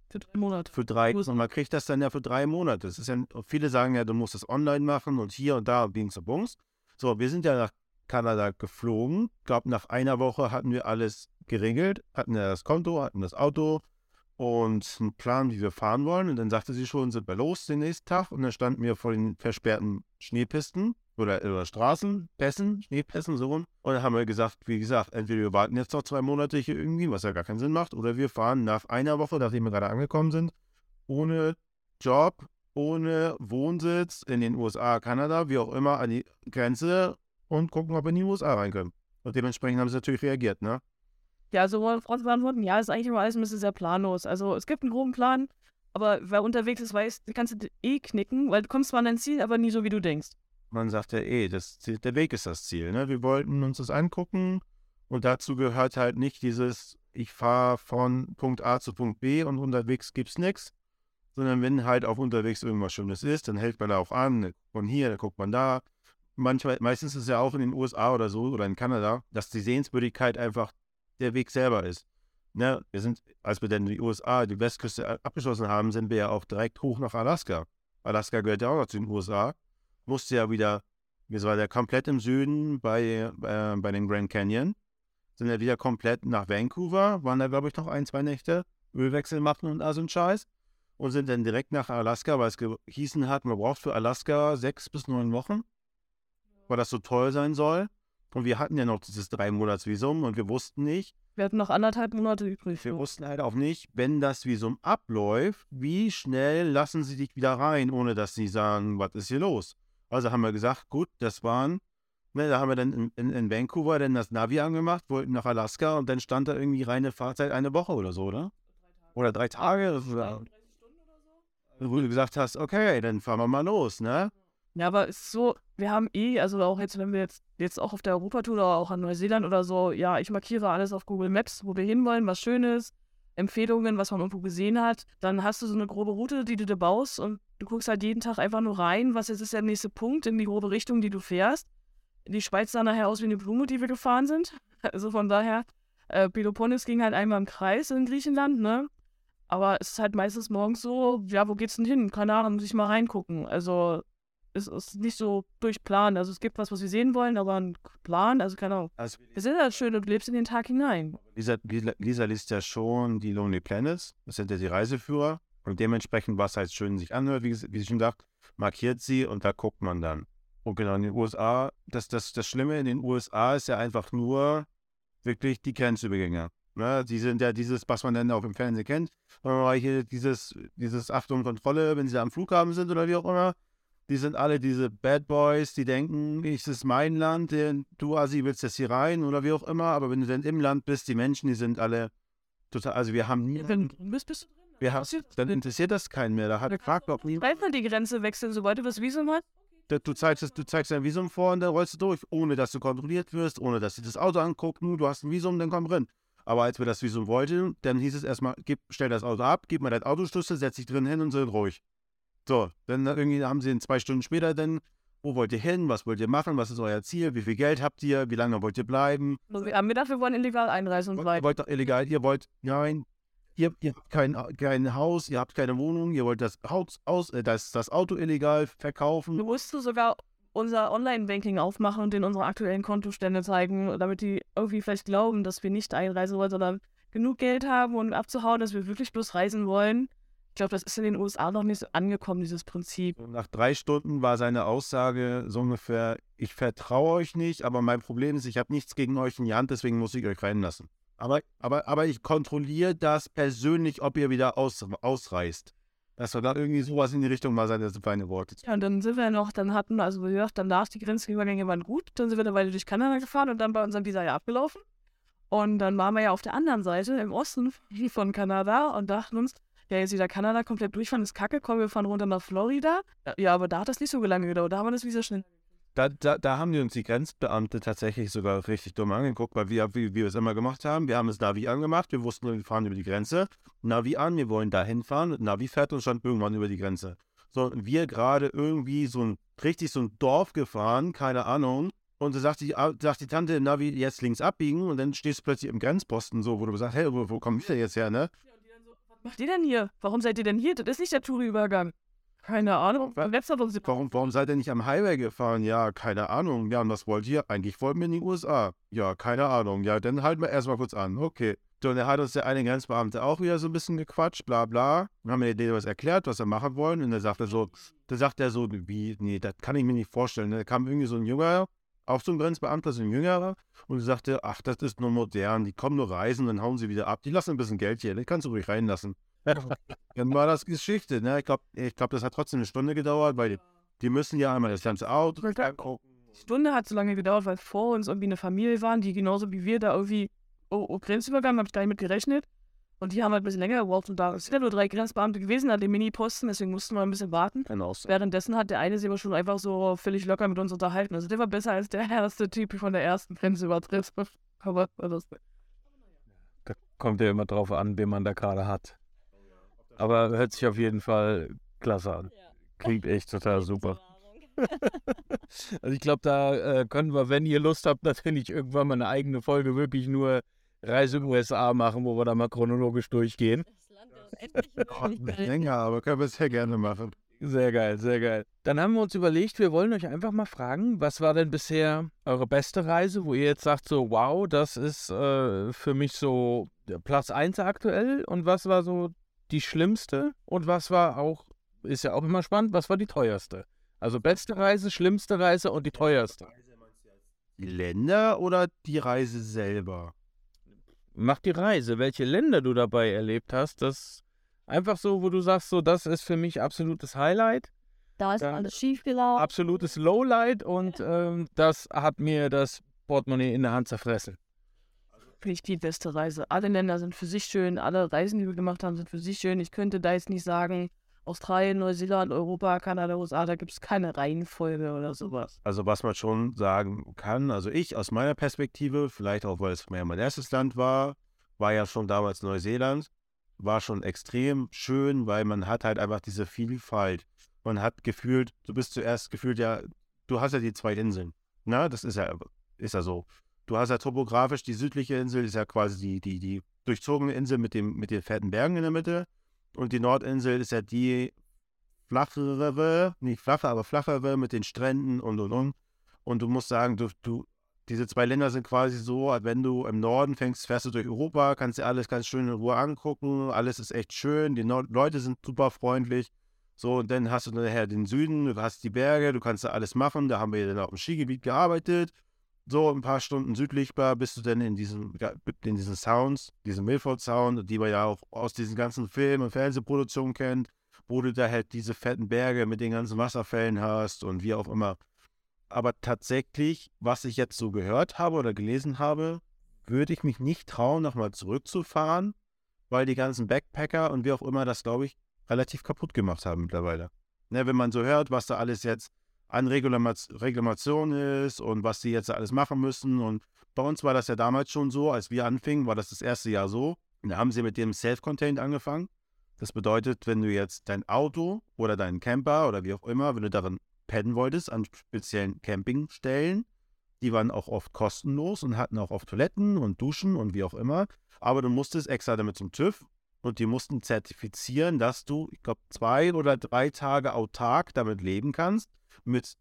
Für drei Monate. Für drei, und man kriegt das dann ja für drei Monate. Das ist ja, viele sagen ja, du musst das online machen und hier und da und Bings und Bungs. So, wir sind ja nach Kanada geflogen. Ich glaube, nach einer Woche hatten wir alles geregelt, hatten ja das Konto, hatten das Auto und einen Plan, wie wir fahren wollen. Und dann sagte sie schon, sind wir los den nächsten Tag. Und dann standen wir vor den versperrten Schneepisten oder, oder Straßen, Pässen, Schneepässen, so rum. Und dann haben wir gesagt, wie gesagt, entweder wir warten jetzt noch zwei Monate hier irgendwie, was ja gar keinen Sinn macht, oder wir fahren nach einer Woche, nachdem wir gerade angekommen sind, ohne Job, ohne Wohnsitz in den USA, Kanada, wie auch immer, an die Grenze und gucken, ob wir in die USA rein können. Und dementsprechend haben sie natürlich reagiert, ne? Ja, also Front beantworten, ja, ist eigentlich immer alles ein bisschen sehr planlos. Also es gibt einen groben Plan, aber wer unterwegs ist, weiß, kannst du eh knicken, weil du kommst zwar an dein Ziel, aber nie so, wie du denkst man sagt ja eh, das, der Weg ist das Ziel. Ne? Wir wollten uns das angucken und dazu gehört halt nicht dieses, ich fahre von Punkt A zu Punkt B und unterwegs gibt es nichts, sondern wenn halt auf unterwegs irgendwas Schönes ist, dann hält man da auch an, von hier, dann guckt man da. Manchmal, meistens ist es ja auch in den USA oder so oder in Kanada, dass die Sehenswürdigkeit einfach der Weg selber ist. Ne? Wir sind, als wir dann die USA, die Westküste abgeschlossen haben, sind wir ja auch direkt hoch nach Alaska. Alaska gehört ja auch noch zu den USA, musste ja wieder, wir waren ja komplett im Süden bei, äh, bei den Grand Canyon, sind ja wieder komplett nach Vancouver, waren da, glaube ich, noch ein, zwei Nächte, Ölwechsel machen und all so ein Scheiß. Und sind dann direkt nach Alaska, weil es gehießen hat, man braucht für Alaska sechs bis neun Wochen, weil das so toll sein soll. Und wir hatten ja noch dieses drei Monats Visum und wir wussten nicht, Wir hatten noch anderthalb Monate übrig. wir wussten halt auch nicht, wenn das Visum abläuft, wie schnell lassen sie dich wieder rein, ohne dass sie sagen, was ist hier los? Also haben wir gesagt, gut, das waren, ne, da haben wir dann in, in, in Vancouver dann das Navi angemacht, wollten nach Alaska und dann stand da irgendwie reine Fahrzeit eine Woche oder so, oder? Oder drei Tage. Oder, wo du gesagt hast, okay, dann fahren wir mal los, ne? Ja, aber es ist so, wir haben eh, also auch jetzt, wenn wir jetzt, jetzt auch auf der Europatour oder auch an Neuseeland oder so, ja, ich markiere alles auf Google Maps, wo wir hinwollen, was Schönes, Empfehlungen, was man irgendwo gesehen hat. Dann hast du so eine grobe Route, die du dir baust und du guckst halt jeden Tag einfach nur rein, was jetzt ist der nächste Punkt in die grobe Richtung, die du fährst. Die Schweiz sah nachher aus wie eine Blume, die wir gefahren sind. Also von daher, äh, Peloponnes ging halt einmal im Kreis in Griechenland, ne? Aber es ist halt meistens morgens so, ja, wo geht's denn hin? Keine Ahnung, muss ich mal reingucken. Also es ist nicht so durchplant. Also es gibt was, was wir sehen wollen, aber ein Plan, also keine Ahnung. Also, Es ist halt schön und lebst in den Tag hinein. Lisa, Lisa, Lisa liest ja schon die Lonely Planets, das sind ja die Reiseführer. Und dementsprechend, was halt schön sich anhört, wie, wie sie schon sagt, markiert sie und da guckt man dann. Und genau in den USA, das, das, das Schlimme in den USA ist ja einfach nur wirklich die Grenzübergänge. Ne? Die sind ja dieses, was man dann auf dem Fernsehen kennt. Äh, hier dieses, dieses Achtung Kontrolle, wenn sie da am Flughafen sind oder wie auch immer. Die sind alle diese Bad Boys, die denken, es ist mein Land, du Asi willst jetzt hier rein oder wie auch immer. Aber wenn du dann im Land bist, die Menschen, die sind alle total, also wir haben nie, Wenn du drin bist, bist du drin. wir haben, dann interessiert das keinen mehr. Da hat fragt doch nie. Einfach die Grenze wechseln, sobald du das Visum hast. Du, zeigst, du zeigst dein Visum vor und dann rollst du durch, ohne dass du kontrolliert wirst, ohne dass sie das Auto anguckt. Nur du hast ein Visum, dann komm drin. Aber als wir das Visum wollten, dann hieß es erstmal, gib, stell das Auto ab, gib mal deinen Autoschlüssel, setz dich drin hin und sind ruhig. So, dann irgendwie haben sie ihn zwei Stunden später dann, wo wollt ihr hin, was wollt ihr machen, was ist euer Ziel, wie viel Geld habt ihr, wie lange wollt ihr bleiben? Also wir haben gedacht, wir wollen illegal einreisen und Ihr bleiben. wollt doch illegal, ihr wollt, nein, ihr, ihr habt kein, kein Haus, ihr habt keine Wohnung, ihr wollt das, Haus, aus, äh, das, das Auto illegal verkaufen. Du musst sogar unser Online-Banking aufmachen und denen unsere aktuellen Kontostände zeigen, damit die irgendwie vielleicht glauben, dass wir nicht einreisen wollen, sondern genug Geld haben, um abzuhauen, dass wir wirklich bloß reisen wollen. Ich glaube, das ist in den USA noch nicht so angekommen, dieses Prinzip. Nach drei Stunden war seine Aussage so ungefähr, ich vertraue euch nicht, aber mein Problem ist, ich habe nichts gegen euch in die Hand, deswegen muss ich euch reinlassen. Aber, aber, aber ich kontrolliere das persönlich, ob ihr wieder aus, ausreist. Das war da irgendwie sowas in die Richtung, war seine, seine Worte. Ja, und dann sind wir noch, dann hatten, also wie gesagt, danach die Grenzübergänge waren gut, dann sind wir eine Weile durch Kanada gefahren und dann bei unserem Visa ja abgelaufen. Und dann waren wir ja auf der anderen Seite, im Osten von Kanada und dachten uns, ja, jetzt wieder Kanada komplett durchfahren ist kacke, kommen wir fahren runter nach Florida. Ja, aber da hat das nicht so lange gedauert, da haben wir das Visa schnell. Da, da, da haben die uns die Grenzbeamte tatsächlich sogar richtig dumm angeguckt, weil wir, wie, wie wir es immer gemacht haben, wir haben das Navi angemacht, wir wussten, wir fahren über die Grenze, Navi an, wir wollen da hinfahren, Navi fährt uns schon irgendwann über die Grenze. So, und wir gerade irgendwie so ein, richtig so ein Dorf gefahren, keine Ahnung, und so sagt die, ah, sagt die Tante im Navi, jetzt links abbiegen, und dann stehst du plötzlich im Grenzposten, so, wo du sagst, hey, wo, wo kommen wir denn jetzt her, ne? Was macht ihr denn hier? Warum seid ihr denn hier? Das ist nicht der Touri-Übergang. Keine Ahnung. Warum, warum seid ihr nicht am Highway gefahren? Ja, keine Ahnung. Ja, und was wollt ihr? Eigentlich wollten wir in die USA. Ja, keine Ahnung. Ja, dann halten wir erstmal kurz an. Okay. Und dann hat uns der eine Grenzbeamte auch wieder so ein bisschen gequatscht, bla bla. Dann haben wir denen was erklärt, was wir machen wollen. Und dann sagt er so, da sagt er so, wie, nee, das kann ich mir nicht vorstellen. Da kam irgendwie so ein Jüngerer, auch so ein Grenzbeamter, so ein Jüngerer, und sagte, ach, das ist nur modern, die kommen nur reisen, dann hauen sie wieder ab. Die lassen ein bisschen Geld hier, den kannst du ruhig reinlassen. Dann war das Geschichte, ne? Ich glaube, ich glaub, das hat trotzdem eine Stunde gedauert, weil die, die müssen ja einmal das ganze Auto angucken. Die Stunde hat so lange gedauert, weil vor uns irgendwie eine Familie waren, die genauso wie wir da irgendwie oh, oh, Grenzübergang, habe ich gar nicht mit gerechnet. Und die haben halt ein bisschen länger gebraucht und da sind ja nur drei Grenzbeamte gewesen an dem Mini-Posten, deswegen mussten wir ein bisschen warten. Genau. Währenddessen hat der eine sich aber schon einfach so völlig locker mit uns unterhalten. Also der war besser als der erste Typ von der ersten Grenzübertritt. Aber das Da kommt ja immer drauf an, wen man da gerade hat. Aber hört sich auf jeden Fall klasse an. Klingt echt total super. Also ich glaube, da äh, können wir, wenn ihr Lust habt, natürlich irgendwann mal eine eigene Folge wirklich nur Reise in USA machen, wo wir da mal chronologisch durchgehen. Das Land länger, aber können wir sehr gerne machen. Sehr geil, sehr geil. Dann haben wir uns überlegt, wir wollen euch einfach mal fragen, was war denn bisher eure beste Reise, wo ihr jetzt sagt, so, wow, das ist äh, für mich so Platz 1 aktuell und was war so die schlimmste und was war auch, ist ja auch immer spannend, was war die teuerste? Also beste Reise, schlimmste Reise und die teuerste. Die Länder oder die Reise selber? Mach die Reise, welche Länder du dabei erlebt hast, das einfach so, wo du sagst, so, das ist für mich absolutes Highlight, Da ist Dann- alles schief gelaufen. absolutes Lowlight und ähm, das hat mir das Portemonnaie in der Hand zerfressen. Finde ich die beste Reise. Alle Länder sind für sich schön, alle Reisen, die wir gemacht haben, sind für sich schön. Ich könnte da jetzt nicht sagen, Australien, Neuseeland, Europa, Kanada, USA, da gibt es keine Reihenfolge oder sowas. Also was man schon sagen kann, also ich aus meiner Perspektive, vielleicht auch weil es mehr mein erstes Land war, war ja schon damals Neuseeland, war schon extrem schön, weil man hat halt einfach diese Vielfalt. Man hat gefühlt, du bist zuerst gefühlt ja, du hast ja die zwei Inseln. Na, das ist ja, ist ja so. Du hast ja topografisch die südliche Insel, ist ja quasi die, die, die durchzogene Insel mit, dem, mit den fetten Bergen in der Mitte. Und die Nordinsel ist ja die flachere, nicht flache, aber flachere mit den Stränden und und und. Und du musst sagen, du, du, diese zwei Länder sind quasi so, als wenn du im Norden fängst, fährst du durch Europa, kannst dir alles ganz schön in Ruhe angucken, alles ist echt schön, die Nord Leute sind super freundlich. So, und dann hast du nachher den Süden, du hast die Berge, du kannst da alles machen, da haben wir dann auf dem Skigebiet gearbeitet. So, ein paar Stunden südlicher bist du dann in diesen, in diesen Sounds, diesen Milford Sound, die man ja auch aus diesen ganzen Film- und Fernsehproduktionen kennt, wo du da halt diese fetten Berge mit den ganzen Wasserfällen hast und wie auch immer. Aber tatsächlich, was ich jetzt so gehört habe oder gelesen habe, würde ich mich nicht trauen, nochmal zurückzufahren, weil die ganzen Backpacker und wie auch immer das, glaube ich, relativ kaputt gemacht haben mittlerweile. Ne, wenn man so hört, was da alles jetzt an Reklamation ist und was die jetzt alles machen müssen. Und bei uns war das ja damals schon so, als wir anfingen, war das das erste Jahr so. Da haben sie mit dem Self-Contained angefangen. Das bedeutet, wenn du jetzt dein Auto oder deinen Camper oder wie auch immer, wenn du darin pennen wolltest, an speziellen Campingstellen, die waren auch oft kostenlos und hatten auch oft Toiletten und Duschen und wie auch immer. Aber du musstest extra damit zum TÜV und die mussten zertifizieren, dass du, ich glaube, zwei oder drei Tage autark damit leben kannst. Mit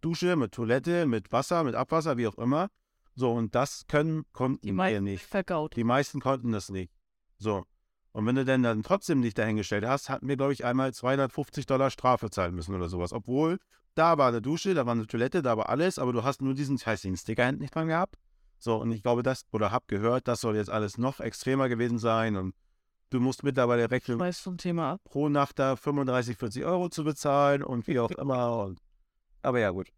Dusche, mit Toilette, mit Wasser, mit Abwasser, wie auch immer. So, und das können, konnten Die wir meisten nicht. vergaut. Die meisten konnten das nicht. So. Und wenn du denn dann trotzdem nicht dahingestellt hast, hatten wir, glaube ich, einmal 250 Dollar Strafe zahlen müssen oder sowas. Obwohl, da war eine Dusche, da war eine Toilette, da war alles, aber du hast nur diesen scheißigen Sticker nicht dran gehabt. So, und ich glaube, das, oder hab gehört, das soll jetzt alles noch extremer gewesen sein und du musst mittlerweile rechnen, Schmeiß vom Thema ab. pro Nacht da 35, 40 Euro zu bezahlen und wie auch immer. Und, aber ja, gut.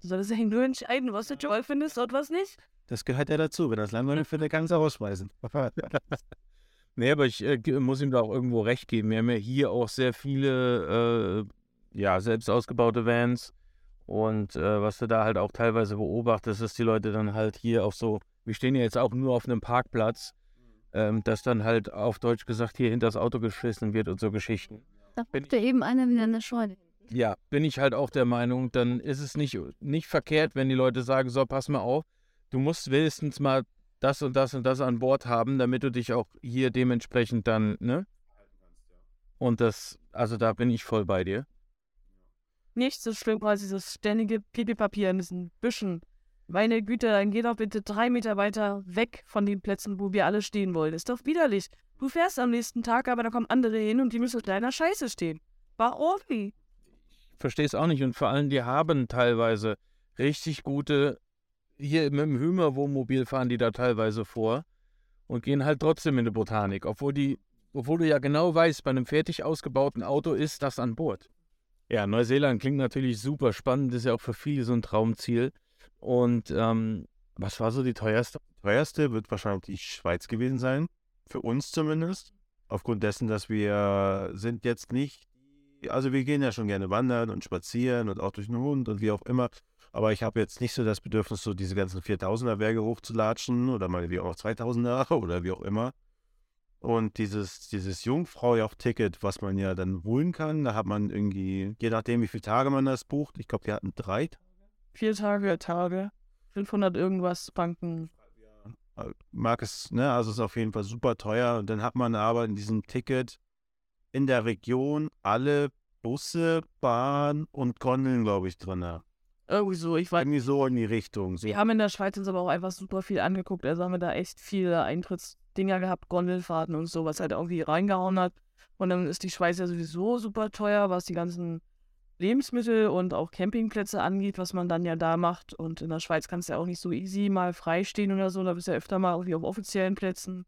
Du solltest ja nur entscheiden, was du toll findest und was nicht. Das gehört ja dazu. Wenn das langweilig findet, kannst du rausschmeißen. Nee, aber ich äh, muss ihm da auch irgendwo recht geben. Wir haben ja hier auch sehr viele, äh, ja, selbst ausgebaute Vans. Und äh, was du da halt auch teilweise beobachtest, ist die Leute dann halt hier auf so, wir stehen ja jetzt auch nur auf einem Parkplatz, ähm, dass dann halt auf Deutsch gesagt hier hinter das Auto geschissen wird und so Geschichten. Da guckte eben einer wieder in der Scheune. Ja, bin ich halt auch der Meinung, dann ist es nicht, nicht verkehrt, wenn die Leute sagen, so, pass mal auf, du musst wenigstens mal das und das und das an Bord haben, damit du dich auch hier dementsprechend dann, ne? Und das, also da bin ich voll bei dir. Nicht so schlimm als dieses ständige Pipi-Papier in diesen Büschen. Meine Güte, dann geh doch bitte drei Meter weiter weg von den Plätzen, wo wir alle stehen wollen. Ist doch widerlich. Du fährst am nächsten Tag, aber da kommen andere hin und die müssen in deiner Scheiße stehen. Warum? Verstehe es auch nicht. Und vor allem, die haben teilweise richtig gute, hier mit dem Hümer-Wohnmobil fahren die da teilweise vor und gehen halt trotzdem in die Botanik, obwohl die, obwohl du ja genau weißt, bei einem fertig ausgebauten Auto ist das an Bord. Ja, Neuseeland klingt natürlich super spannend, ist ja auch für viele so ein Traumziel. Und ähm, was war so die teuerste? teuerste wird wahrscheinlich die Schweiz gewesen sein. Für uns zumindest. Aufgrund dessen, dass wir sind jetzt nicht, also wir gehen ja schon gerne wandern und spazieren und auch durch den Hund und wie auch immer. Aber ich habe jetzt nicht so das Bedürfnis, so diese ganzen 4000er Berge hochzulatschen oder mal wie auch 2000er oder wie auch immer. Und dieses, dieses Jungfrau-Ticket, was man ja dann holen kann, da hat man irgendwie, je nachdem, wie viele Tage man das bucht, ich glaube, wir hatten drei Vier Tage, Tage, 500 irgendwas Banken. mag es, ne, also ist auf jeden Fall super teuer. Und dann hat man aber in diesem Ticket in der Region alle Busse, Bahn und Gondeln, glaube ich, drin. Irgendwie so, ich weiß. Irgendwie so in die Richtung. So. Wir haben in der Schweiz uns aber auch einfach super viel angeguckt. Also haben wir da echt viele Eintrittsdinger gehabt, Gondelfahrten und so, was halt irgendwie reingehauen hat. Und dann ist die Schweiz ja sowieso super teuer, was die ganzen Lebensmittel und auch Campingplätze angeht, was man dann ja da macht. Und in der Schweiz kannst du ja auch nicht so easy mal freistehen oder so. Da bist du ja öfter mal irgendwie auf offiziellen Plätzen.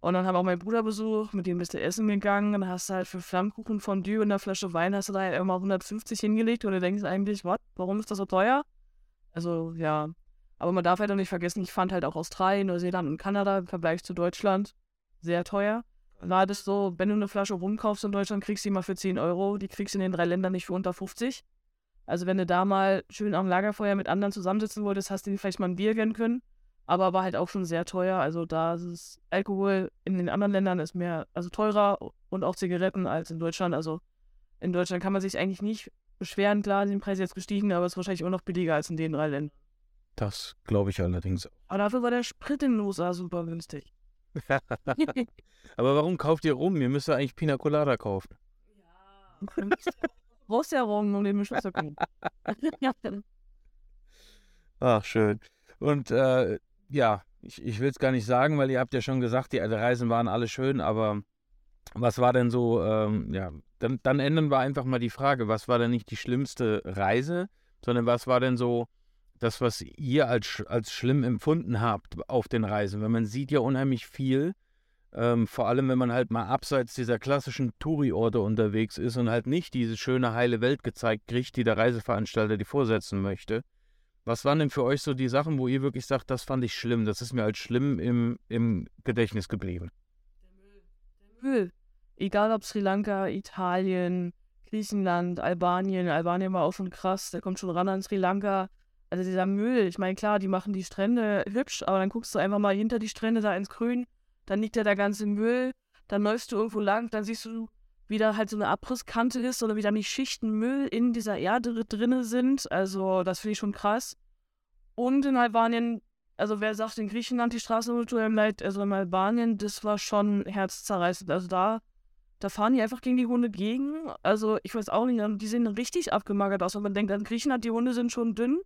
Und dann haben auch meinen Bruder besucht, mit dem bist du essen gegangen. Dann hast du halt für Flammkuchen, Fondue und eine Flasche Wein hast du da halt immer 150 hingelegt. Und du denkst eigentlich, was, warum ist das so teuer? Also, ja. Aber man darf halt auch nicht vergessen, ich fand halt auch Australien, Neuseeland und Kanada im Vergleich zu Deutschland sehr teuer. War das so, wenn du eine Flasche rumkaufst in Deutschland, kriegst du die mal für 10 Euro. Die kriegst du in den drei Ländern nicht für unter 50. Also wenn du da mal schön am Lagerfeuer mit anderen zusammensitzen wolltest, hast du dir vielleicht mal ein Bier gönnen können aber war halt auch schon sehr teuer. Also da ist es Alkohol in den anderen Ländern ist mehr, also teurer und auch Zigaretten als in Deutschland. Also in Deutschland kann man sich eigentlich nicht beschweren. Klar, sind die Preise jetzt gestiegen, aber es ist wahrscheinlich auch noch billiger als in den drei Ländern. Das glaube ich allerdings. Aber dafür war der Sprit in den USA super günstig. Aber warum kauft ihr rum? Ihr müsst ja eigentlich Pina Colada kaufen. Ja. Brauchst ja rum, um den Beschluss zu ja. Ach, schön. Und äh, ja, ich, ich will es gar nicht sagen, weil ihr habt ja schon gesagt, die Reisen waren alle schön, aber was war denn so, ähm, ja, dann, dann ändern wir einfach mal die Frage, was war denn nicht die schlimmste Reise, sondern was war denn so das, was ihr als, als schlimm empfunden habt auf den Reisen? Weil man sieht ja unheimlich viel, ähm, vor allem wenn man halt mal abseits dieser klassischen Touri-Orte unterwegs ist und halt nicht diese schöne heile Welt gezeigt kriegt, die der Reiseveranstalter die vorsetzen möchte. Was waren denn für euch so die Sachen, wo ihr wirklich sagt, das fand ich schlimm, das ist mir als schlimm im, im Gedächtnis geblieben? Der Müll. Egal ob Sri Lanka, Italien, Griechenland, Albanien. Albanien war auch schon krass, der kommt schon ran an Sri Lanka. Also dieser Müll, ich meine, klar, die machen die Strände hübsch, aber dann guckst du einfach mal hinter die Strände da ins Grün, dann liegt da der ganze Müll, dann läufst du irgendwo lang, dann siehst du wie da halt so eine Abrisskante ist oder wie da nicht Schichten Müll in dieser Erde drinne sind. Also das finde ich schon krass. Und in Albanien, also wer sagt in Griechenland die Straßenkultur im Leid, also in Albanien, das war schon herzzerreißend. Also da, da fahren die einfach gegen die Hunde gegen. Also ich weiß auch nicht, die sehen richtig abgemagert aus. Und man denkt, in Griechenland, die Hunde sind schon dünn.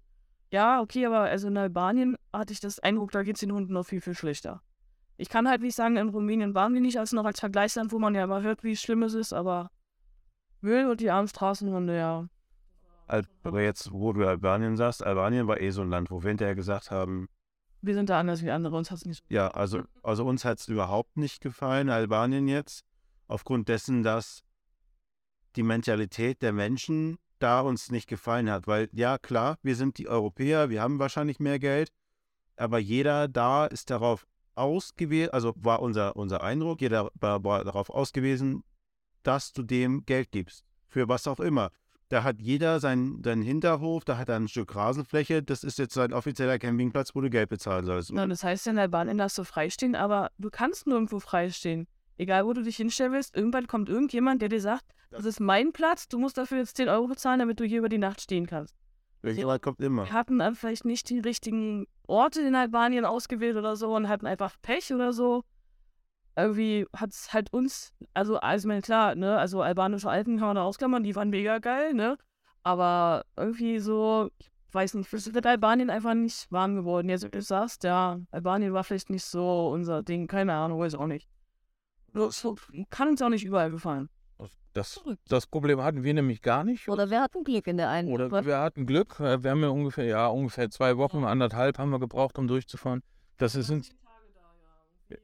Ja, okay, aber also in Albanien hatte ich das Eindruck, da geht es den Hunden noch viel, viel schlechter. Ich kann halt nicht sagen, in Rumänien waren wir nicht, als noch als Vergleichsland, wo man ja immer hört, wie schlimm es ist, aber Müll und die armen Straßenhunde, ja. Aber jetzt, wo du Albanien sagst, Albanien war eh so ein Land, wo wir hinterher gesagt haben, wir sind da anders wie andere, uns hat es nicht. Ja, also, also uns hat es überhaupt nicht gefallen, Albanien jetzt, aufgrund dessen, dass die Mentalität der Menschen da uns nicht gefallen hat. Weil, ja, klar, wir sind die Europäer, wir haben wahrscheinlich mehr Geld, aber jeder da ist darauf ausgewiesen, also war unser, unser Eindruck, jeder war, war darauf ausgewiesen, dass du dem Geld gibst. Für was auch immer. Da hat jeder seinen, seinen Hinterhof, da hat er ein Stück Rasenfläche, das ist jetzt sein offizieller Campingplatz, wo du Geld bezahlen sollst. Na, das heißt in Albanien darfst du freistehen, aber du kannst nirgendwo freistehen. Egal, wo du dich hinstellen willst, irgendwann kommt irgendjemand, der dir sagt, das ist mein Platz, du musst dafür jetzt 10 Euro bezahlen, damit du hier über die Nacht stehen kannst. Jemand kommt immer. Wir hatten dann vielleicht nicht die richtigen Orte in Albanien ausgewählt oder so und hatten einfach Pech oder so. Irgendwie hat es halt uns, also, also ich meine, klar, ne, also albanische Alpen kann man da ausklammern, die waren mega geil, ne? Aber irgendwie so, ich weiß nicht, wir sind mit Albanien einfach nicht warm geworden. Jetzt, du sagst, ja, Albanien war vielleicht nicht so unser Ding, keine Ahnung, weiß auch nicht. So, kann uns auch nicht überall gefallen. Das, das Problem hatten wir nämlich gar nicht. Oder wir hatten Glück in der einen. Oder wir hatten Glück. Äh, wir haben ja ungefähr, ja, ungefähr zwei Wochen, anderthalb haben wir gebraucht, um durchzufahren. Das ist uns,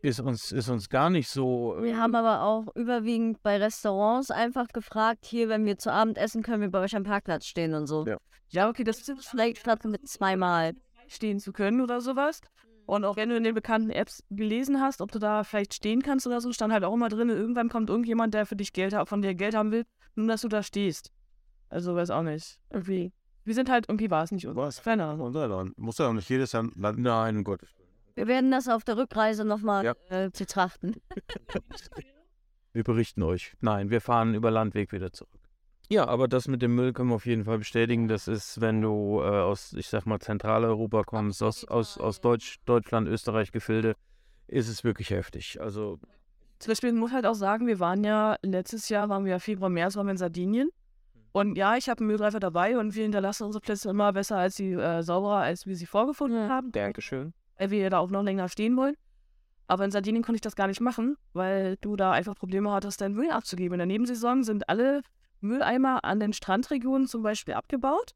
ist uns, ist uns gar nicht so. Wir haben aber auch überwiegend bei Restaurants einfach gefragt, hier, wenn wir zu Abend essen, können wir bei euch am Parkplatz stehen und so. Ja, ja okay, das ist vielleicht statt mit zweimal stehen zu können oder sowas. Und auch wenn du in den bekannten Apps gelesen hast, ob du da vielleicht stehen kannst oder so, stand halt auch immer drin, irgendwann kommt irgendjemand, der für dich Geld von dir Geld haben will, nur dass du da stehst. Also weiß auch nicht. Irgendwie. Wir sind halt, irgendwie war es nicht unser. Keine Ahnung. Muss ja auch nicht jedes Land. Nein, um Gottes Wir werden das auf der Rückreise nochmal ja. äh, betrachten. wir berichten euch. Nein, wir fahren über Landweg wieder zurück. Ja, aber das mit dem Müll können wir auf jeden Fall bestätigen. Das ist, wenn du äh, aus, ich sag mal, Zentraleuropa kommst, aus, aus, aus Deutsch, Deutschland, Österreich, Gefilde, ist es wirklich heftig. Also zum Beispiel muss halt auch sagen, wir waren ja letztes Jahr, waren wir ja Februar, März, waren wir in Sardinien. Und ja, ich habe einen Müllgreifer dabei und wir hinterlassen unsere Plätze immer besser als sie, äh, sauberer, als wir sie vorgefunden haben, Dankeschön. weil wir da auch noch länger stehen wollen. Aber in Sardinien konnte ich das gar nicht machen, weil du da einfach Probleme hattest, deinen Müll abzugeben. In der Nebensaison sind alle Mülleimer an den Strandregionen zum Beispiel abgebaut.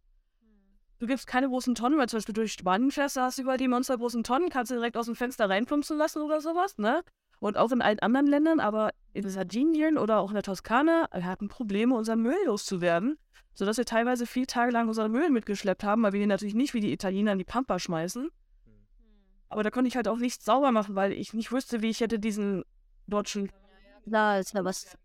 Du gibst keine großen Tonnen, weil zum Beispiel durch Spanien fährst, da hast du überall die monstergroßen Tonnen, kannst du direkt aus dem Fenster reinplumpsen lassen oder sowas, ne? Und auch in allen anderen Ländern, aber in Sardinien oder auch in der Toskana, wir hatten Probleme, unseren Müll loszuwerden, sodass wir teilweise vier Tage lang unseren Müll mitgeschleppt haben, weil wir ihn natürlich nicht wie die Italiener in die Pampa schmeißen. Aber da konnte ich halt auch nichts sauber machen, weil ich nicht wüsste, wie ich hätte diesen deutschen Da ist ja was.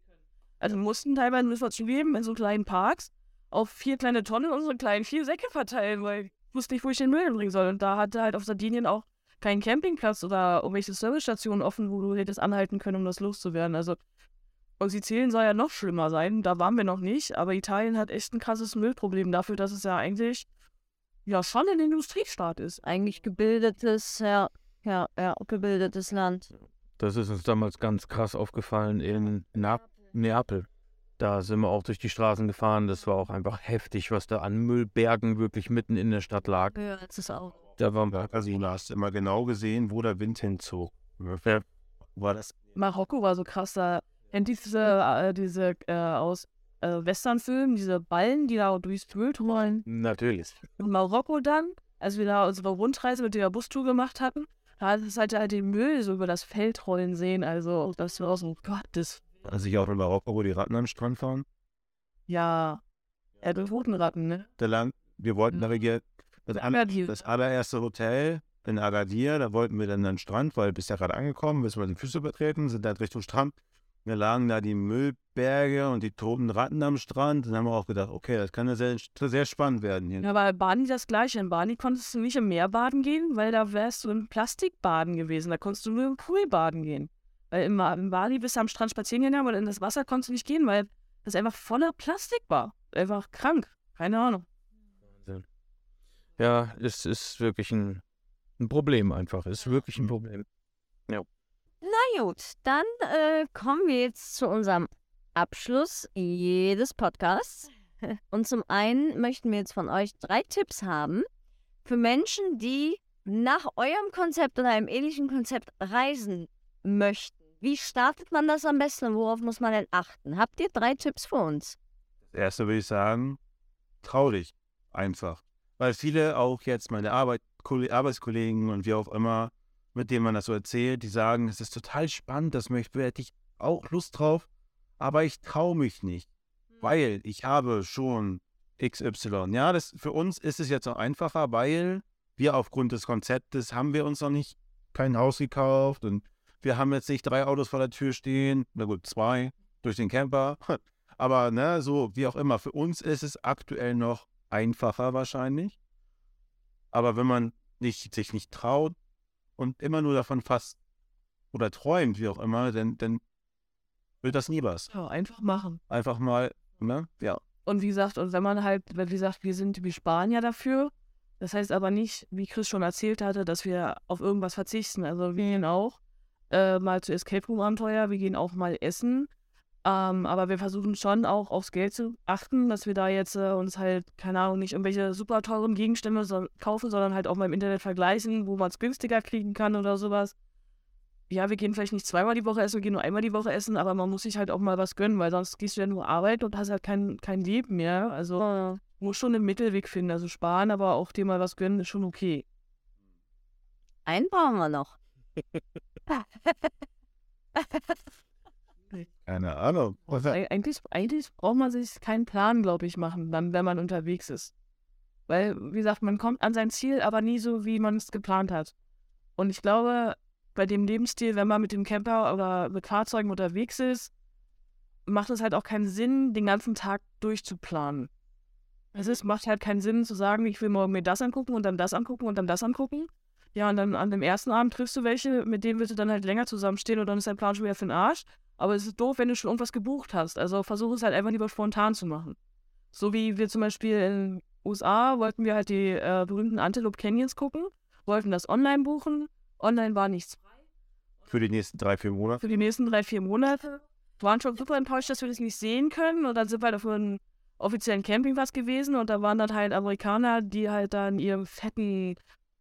Also mussten teilweise, müssen wir zugeben, in so kleinen Parks auf vier kleine Tonnen unsere kleinen vier Säcke verteilen, weil ich wusste nicht, wo ich den Müll hinbringen soll. Und da hatte halt auf Sardinien auch kein Campingplatz oder irgendwelche Servicestationen offen, wo du hättest anhalten können, um das loszuwerden. Also und Sizilien soll ja noch schlimmer sein, da waren wir noch nicht, aber Italien hat echt ein krasses Müllproblem dafür, dass es ja eigentlich ja schon ein Industriestaat ist. Eigentlich gebildetes, ja, ja, ja, gebildetes Land. Das ist uns damals ganz krass aufgefallen in Na Neapel. Da sind wir auch durch die Straßen gefahren. Das war auch einfach heftig, was da an Müllbergen wirklich mitten in der Stadt lag. Ja, das ist auch. Da waren wir. Also du hast immer genau gesehen, wo der Wind hinzog. Ja. War das Marokko war so krass, da kennt diese, äh, diese äh, aus äh, Westernfilmen, diese Ballen, die da durchs Bild rollen. Natürlich. in Marokko dann, als wir da unsere Rundreise mit der Bustour gemacht hatten, da hat es halt, halt den Müll so über das Feld rollen sehen. Also, das war so, Gott, das, Also ich auch in Marokko, wo die Ratten am Strand fahren. ja, ja, die roten Ratten, ne? Da lang, wir wollten navigieren. Das, an, Agadir. das allererste Hotel in Agadir, da wollten wir dann an den Strand, weil bist ja gerade angekommen, müssen wir die Füße betreten, sind dann Richtung Strand. Wir lagen da die Müllberge und die toten Ratten am Strand. Dann haben wir auch gedacht, okay, das kann ja sehr, sehr spannend werden hier. Ja, aber Bali das gleiche. In Bali konntest du nicht im Meer baden gehen, weil da wärst du im Plastikbaden gewesen. Da konntest du nur im Pool baden gehen. Weil im, in Bali bist du am Strand spazieren gegangen, aber in das Wasser konntest du nicht gehen, weil das einfach voller Plastik war. Einfach krank. Keine Ahnung. Wahnsinn. Ja, es ist wirklich ein, ein Problem einfach. Es ist wirklich ein Problem. Na gut, dann äh, kommen wir jetzt zu unserem Abschluss jedes Podcasts. Und zum einen möchten wir jetzt von euch drei Tipps haben für Menschen, die nach eurem Konzept oder einem ähnlichen Konzept reisen möchten. Wie startet man das am besten und worauf muss man denn achten? Habt ihr drei Tipps für uns? Das erste würde ich sagen, trau dich einfach. Weil viele auch jetzt meine Arbeit, Kolle- Arbeitskollegen und wie auch immer, mit denen man das so erzählt, die sagen, es ist total spannend, das möchte hätte ich auch Lust drauf, aber ich traue mich nicht, weil ich habe schon XY. Ja, das, für uns ist es jetzt auch einfacher, weil wir aufgrund des Konzeptes haben wir uns noch nicht kein Haus gekauft und wir haben jetzt nicht drei Autos vor der Tür stehen, na gut, zwei durch den Camper. Aber ne, so wie auch immer, für uns ist es aktuell noch einfacher wahrscheinlich. Aber wenn man nicht, sich nicht traut und immer nur davon fast oder träumt, wie auch immer, dann, dann wird das nie was. Ja, einfach machen. Einfach mal, ne? Ja. Und wie gesagt, und wenn man halt, wenn wie gesagt, wir sind wie Spanier dafür, das heißt aber nicht, wie Chris schon erzählt hatte, dass wir auf irgendwas verzichten. Also wir auch äh, mal zu Escape Room Abenteuer, wir gehen auch mal essen. Ähm, aber wir versuchen schon auch aufs Geld zu achten, dass wir da jetzt äh, uns halt, keine Ahnung, nicht irgendwelche super teuren Gegenstände so, kaufen, sondern halt auch mal im Internet vergleichen, wo man es günstiger kriegen kann oder sowas. Ja, wir gehen vielleicht nicht zweimal die Woche essen, wir gehen nur einmal die Woche essen, aber man muss sich halt auch mal was gönnen, weil sonst gehst du ja nur arbeiten und hast halt kein, kein Leben mehr. Also Äh, muss schon einen Mittelweg finden. Also sparen, aber auch dir mal was gönnen, ist schon okay. einen brauchen wir noch. Keine Ahnung. Eig- Eigentlich, eigentlich braucht man sich keinen Plan, glaube ich, machen, dann, wenn man unterwegs ist. Weil, wie gesagt, man kommt an sein Ziel, aber nie so, wie man es geplant hat. Und ich glaube, bei dem Lebensstil, wenn man mit dem Camper oder mit Fahrzeugen unterwegs ist, macht es halt auch keinen Sinn, den ganzen Tag durchzuplanen. Es ist, macht halt keinen Sinn zu sagen, ich will morgen mir das angucken und dann das angucken und dann das angucken. Ja, und dann an dem ersten Abend triffst du welche, mit denen willst du dann halt länger zusammenstehen und dann ist dein Plan schon wieder für den Arsch. Aber es ist doof, wenn du schon irgendwas gebucht hast. Also versuche es halt einfach lieber spontan zu machen. So wie wir zum Beispiel in USA wollten wir halt die äh, berühmten Antelope Canyons gucken, wollten das online buchen. Online war nichts frei. Für die nächsten drei, vier Monate. für die nächsten drei, vier Monate. Wir waren schon super enttäuscht, dass wir das nicht sehen können. Und dann sind wir halt auf einem offiziellen Campingplatz gewesen und da waren dann halt Amerikaner, die halt dann in ihrem fetten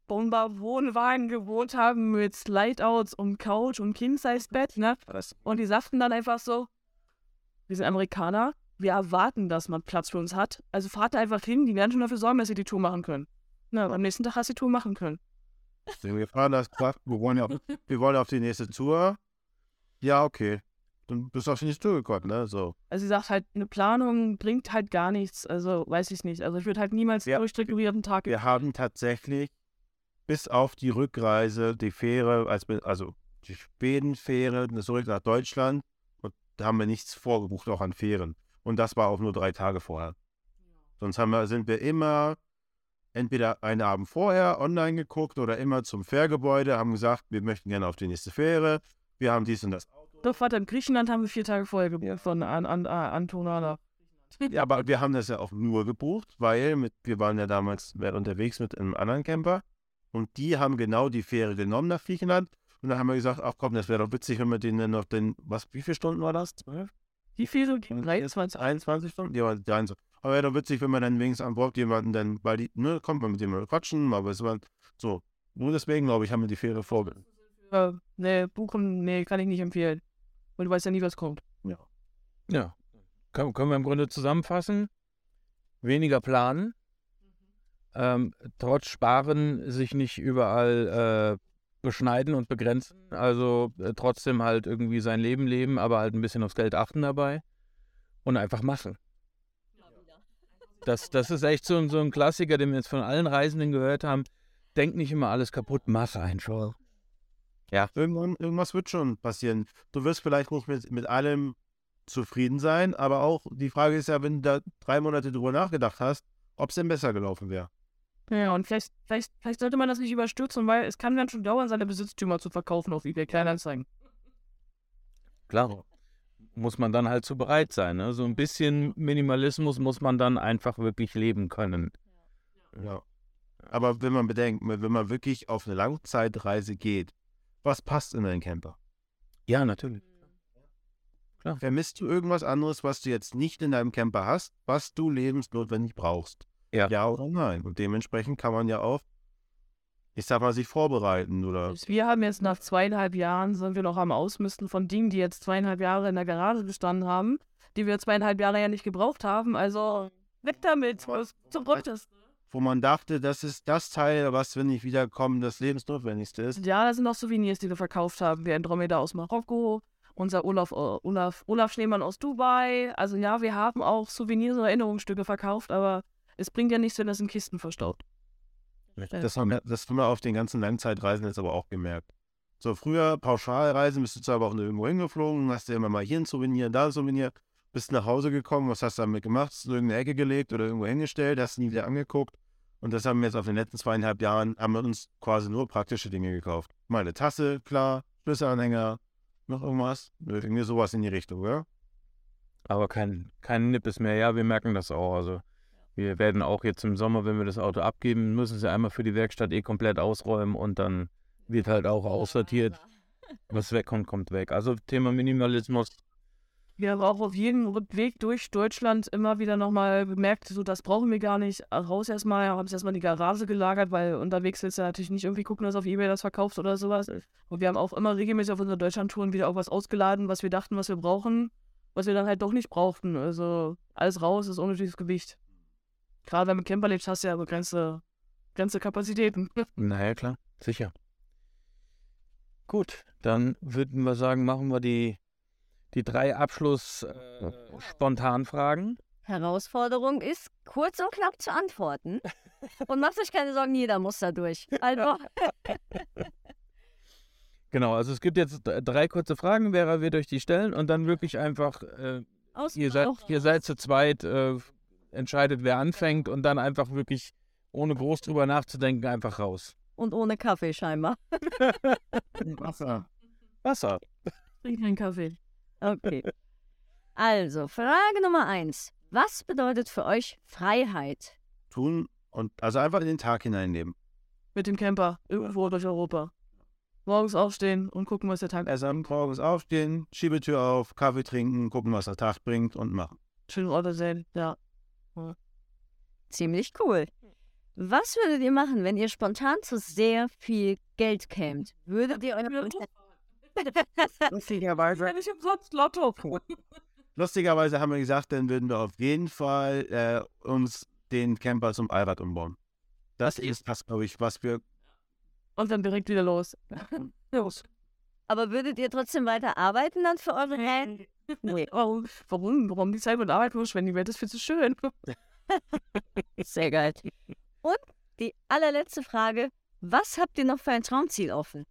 Bomber-Wohnwagen gewohnt haben mit Slideouts und Couch und King-Size-Bett, ne? Und die sagten dann einfach so, wir sind Amerikaner, wir erwarten, dass man Platz für uns hat. Also fahrt da einfach hin, die werden schon dafür sorgen, dass ihr die Tour machen können. Na, am nächsten Tag hast du die Tour machen können. Wir fahren das Kraft, wir wollen ja auf, wir wollen auf die nächste Tour. Ja, okay. Dann bist du auf die nächste Tour gekommen, ne? So. Also sie sagt halt, eine Planung bringt halt gar nichts. Also weiß ich nicht. Also ich würde halt niemals Ja. durchstrukturierten Tag. Wir haben tatsächlich bis auf die Rückreise die Fähre, also die Schwedenfähre zurück nach Deutschland und da haben wir nichts vorgebucht, auch an Fähren. Und das war auch nur drei Tage vorher. Sonst haben wir, sind wir immer entweder einen Abend vorher online geguckt oder immer zum Fährgebäude, haben gesagt, wir möchten gerne auf die nächste Fähre. Wir haben dies und das. Doch, Vater, in Griechenland haben wir vier Tage vorher gebucht von an. Ja, aber wir haben das ja auch nur gebucht, weil mit, wir waren ja damals unterwegs mit einem anderen Camper und die haben genau die Fähre genommen nach Griechenland und dann haben wir gesagt, ach komm, das wäre doch witzig, wenn wir denen noch den, was, wie viele Stunden war das? Zwölf? Wie viel? 23. 21 Stunden? Ja, 23. Aber wäre doch witzig, wenn man dann wenigstens an Bord jemanden dann, weil die, ne, kommt man mit dem mal quatschen, aber es war so. Nur deswegen, glaube ich, haben wir die Fähre vorgenommen. Äh, nee, buchen, nee, kann ich nicht empfehlen. Weil du weißt ja nie, was kommt. Ja. Können, können wir im Grunde zusammenfassen? Weniger planen. Ähm, trotz Sparen sich nicht überall äh, beschneiden und begrenzen. Also äh, trotzdem halt irgendwie sein Leben leben, aber halt ein bisschen aufs Geld achten dabei. Und einfach machen. Das, das ist echt so, ein- so ein Klassiker, den wir jetzt von allen Reisenden gehört haben. Denk nicht immer alles kaputt, mach einfach. Ja. Irgendwann, irgendwas wird schon passieren. Du wirst vielleicht nicht mit, mit allem zufrieden sein, aber auch die Frage ist ja, wenn du da drei Monate drüber nachgedacht hast, ob es denn besser gelaufen wäre. Ja, und vielleicht, vielleicht, vielleicht sollte man das nicht überstürzen, weil es kann dann schon dauern, seine Besitztümer zu verkaufen auf eBay Kleinanzeigen. Klar. Muss man dann halt so bereit sein. Ne? So ein bisschen Minimalismus muss man dann einfach wirklich leben können. Ja. Aber wenn man bedenkt, wenn man wirklich auf eine Langzeitreise geht, was passt in einen Camper? Ja, natürlich. Vermisst du irgendwas anderes, was du jetzt nicht in deinem Camper hast, was du lebensnotwendig brauchst? Ja. Ja oder nein? Und dementsprechend kann man ja auch, ich sag mal, sich vorbereiten oder Wir haben jetzt nach zweieinhalb Jahren, sind wir noch am Ausmisten von Dingen, die jetzt zweieinhalb Jahre in der Garage gestanden haben, die wir zweieinhalb Jahre ja nicht gebraucht haben. Also weg damit, was zurück ist. wo man dachte, das ist das Teil, was, wenn ich wiederkomme, das lebensnotwendigste ist. Ja, das sind noch Souvenirs, die wir verkauft haben. Wir Andromeda aus Marokko, unser Olaf, äh, Olaf, Olaf Schneemann aus Dubai. Also ja, wir haben auch Souvenirs und Erinnerungsstücke verkauft, aber es bringt ja nichts, wenn das in Kisten verstaut. Das haben, wir, das haben wir auf den ganzen Langzeitreisen jetzt aber auch gemerkt. So früher Pauschalreisen, bist du zwar aber auch irgendwo hingeflogen, hast dir immer mal hier ein Souvenir, da ein Souvenir, bist nach Hause gekommen, was hast du damit gemacht? Hast du in irgendeine Ecke gelegt oder irgendwo hingestellt, hast nie wieder angeguckt. Und das haben wir jetzt auf den letzten zweieinhalb Jahren, haben wir uns quasi nur praktische Dinge gekauft. Mal eine Tasse, klar, Schlüsselanhänger, noch irgendwas, irgendwie sowas in die Richtung, oder? Aber kein, kein Nippes mehr. Ja, wir merken das auch. Also wir werden auch jetzt im Sommer, wenn wir das Auto abgeben, müssen sie einmal für die Werkstatt eh komplett ausräumen und dann wird halt auch aussortiert. Was wegkommt, kommt weg. Also Thema Minimalismus. Wir haben auch auf jedem Weg durch Deutschland immer wieder nochmal bemerkt, so das brauchen wir gar nicht. Raus erstmal, haben es erstmal in die Garage gelagert, weil unterwegs willst du natürlich nicht irgendwie gucken, dass auf Ebay das verkaufst oder sowas. Und wir haben auch immer regelmäßig auf unseren Deutschlandtouren wieder auch was ausgeladen, was wir dachten, was wir brauchen, was wir dann halt doch nicht brauchten. Also alles raus ist unnötiges Gewicht. Gerade wenn du mit Camper lebst, hast du ja begrenzte, begrenzte Kapazitäten. Naja, klar, sicher. Gut, dann würden wir sagen, machen wir die, die drei Abschluss-Spontanfragen. Herausforderung ist, kurz und knapp zu antworten. Und macht euch keine Sorgen, jeder muss da durch. Also, genau, also es gibt jetzt drei kurze Fragen, Vera wird euch die stellen und dann wirklich einfach, äh, aus ihr, seid, ihr seid zu zweit, äh, entscheidet, wer anfängt und dann einfach wirklich, ohne groß drüber nachzudenken, einfach raus. Und ohne Kaffee scheinbar. Wasser. Wasser. Trink keinen Kaffee. Okay. Also, Frage Nummer eins. Was bedeutet für euch Freiheit? Tun und also einfach in den Tag hineinleben. Mit dem Camper irgendwo durch Europa. Morgens aufstehen und gucken, was der Tag Erst am morgens aufstehen, Schiebetür auf, Kaffee trinken, gucken, was der Tag bringt und machen. schöne Orte sehen. Ja. Ziemlich cool. Was würdet ihr machen, wenn ihr spontan zu sehr viel Geld kämt? Würdet ihr euer Lustigerweise. Ich umsonst Lotto. Lustigerweise haben wir gesagt, dann würden wir auf jeden Fall äh, uns den Camper zum Allrad umbauen. Das ist das, glaube ich, was wir. Und dann direkt wieder los. los. Aber würdet ihr trotzdem weiter arbeiten dann für eure Helden? Nee. Warum? Warum? Warum die Zeit mit Arbeit verschwenden? Die Welt ist viel zu schön. Sehr geil. Und die allerletzte Frage. Was habt ihr noch für ein Traumziel offen?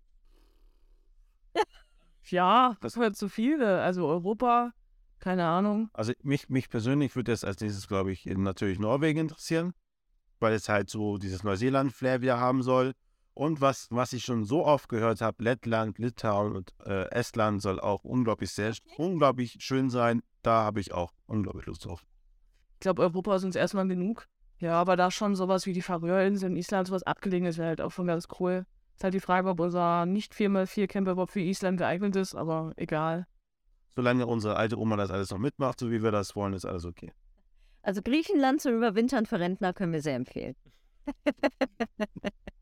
Ja, das wäre zu viele. Also Europa, keine Ahnung. Also mich, mich persönlich würde es als nächstes, glaube ich, natürlich Norwegen interessieren, weil es halt so dieses Neuseeland-Flair wieder haben soll. Und was, was ich schon so oft gehört habe, Lettland, Litauen und äh, Estland soll auch unglaublich sehr, unglaublich schön sein. Da habe ich auch unglaublich Lust drauf. Ich glaube, Europa ist uns erstmal genug. Ja, aber da schon sowas wie die Färöerinseln, Island, sowas abgelegen ist, wäre halt auch schon ganz cool. Ist halt die Frage, ob unser nicht 4x4 Camper überhaupt für Island geeignet ist, aber egal. Solange unsere alte Oma das alles noch mitmacht, so wie wir das wollen, ist alles okay. Also Griechenland zum Überwintern für Rentner können wir sehr empfehlen.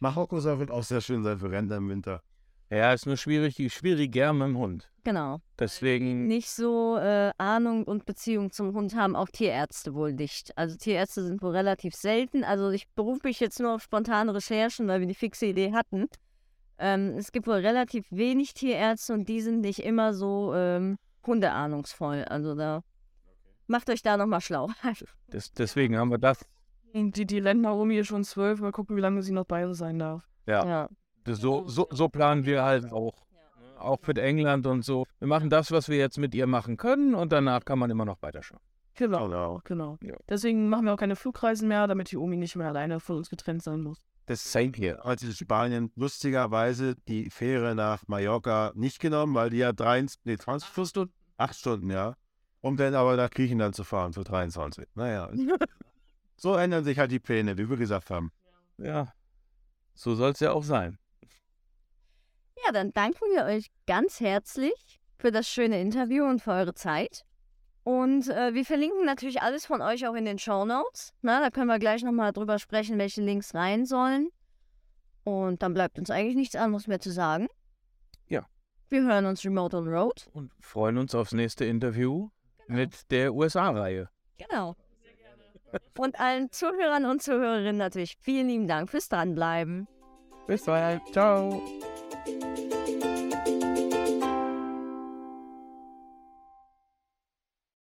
Marokko soll wird auch sehr schön sein für Rentner im Winter. Ja, ist nur schwierig, schwieriger mit dem Hund. Genau. Deswegen, Nicht so äh, Ahnung und Beziehung zum Hund haben auch Tierärzte wohl nicht. Also Tierärzte sind wohl relativ selten. Also ich berufe mich jetzt nur auf spontane Recherchen, weil wir die fixe Idee hatten. Ähm, es gibt wohl relativ wenig Tierärzte und die sind nicht immer so ähm, hundeahnungsvoll. Also da macht euch da nochmal schlau. das, deswegen haben wir das. Und die, die Rentner um hier schon zwölf. Mal gucken, wie lange sie noch bei uns sein darf. Ja, ja. so, so, so planen wir halt auch. Auch mit England und so. Wir machen das, was wir jetzt mit ihr machen können und danach kann man immer noch weiterschauen. Genau. Genau. Genau. Ja. Deswegen machen wir auch keine Flugreisen mehr, damit die Omi nicht mehr alleine von uns getrennt sein muss. Das Same here. heute in Spanien lustigerweise die Fähre nach Mallorca nicht genommen, weil die ja 23, nee, 20 Stunden, 8 Stunden, ja. Um dann aber nach Griechenland zu fahren für 23. Naja. so ändern sich halt die Pläne, wie wir gesagt haben. Ja, so soll es ja auch sein. Ja, dann danken wir euch ganz herzlich für das schöne Interview und für eure Zeit. Und äh, wir verlinken natürlich alles von euch auch in den Show Notes. Na, da können wir gleich nochmal drüber sprechen, welche Links rein sollen. Und dann bleibt uns eigentlich nichts anderes mehr zu sagen. Ja. Wir hören uns remote on road. Und freuen uns aufs nächste Interview mit der USA-Reihe. Genau. Und allen Zuhörern und Zuhörerinnen natürlich vielen lieben Dank fürs Dranbleiben. Bis bald. Ciao.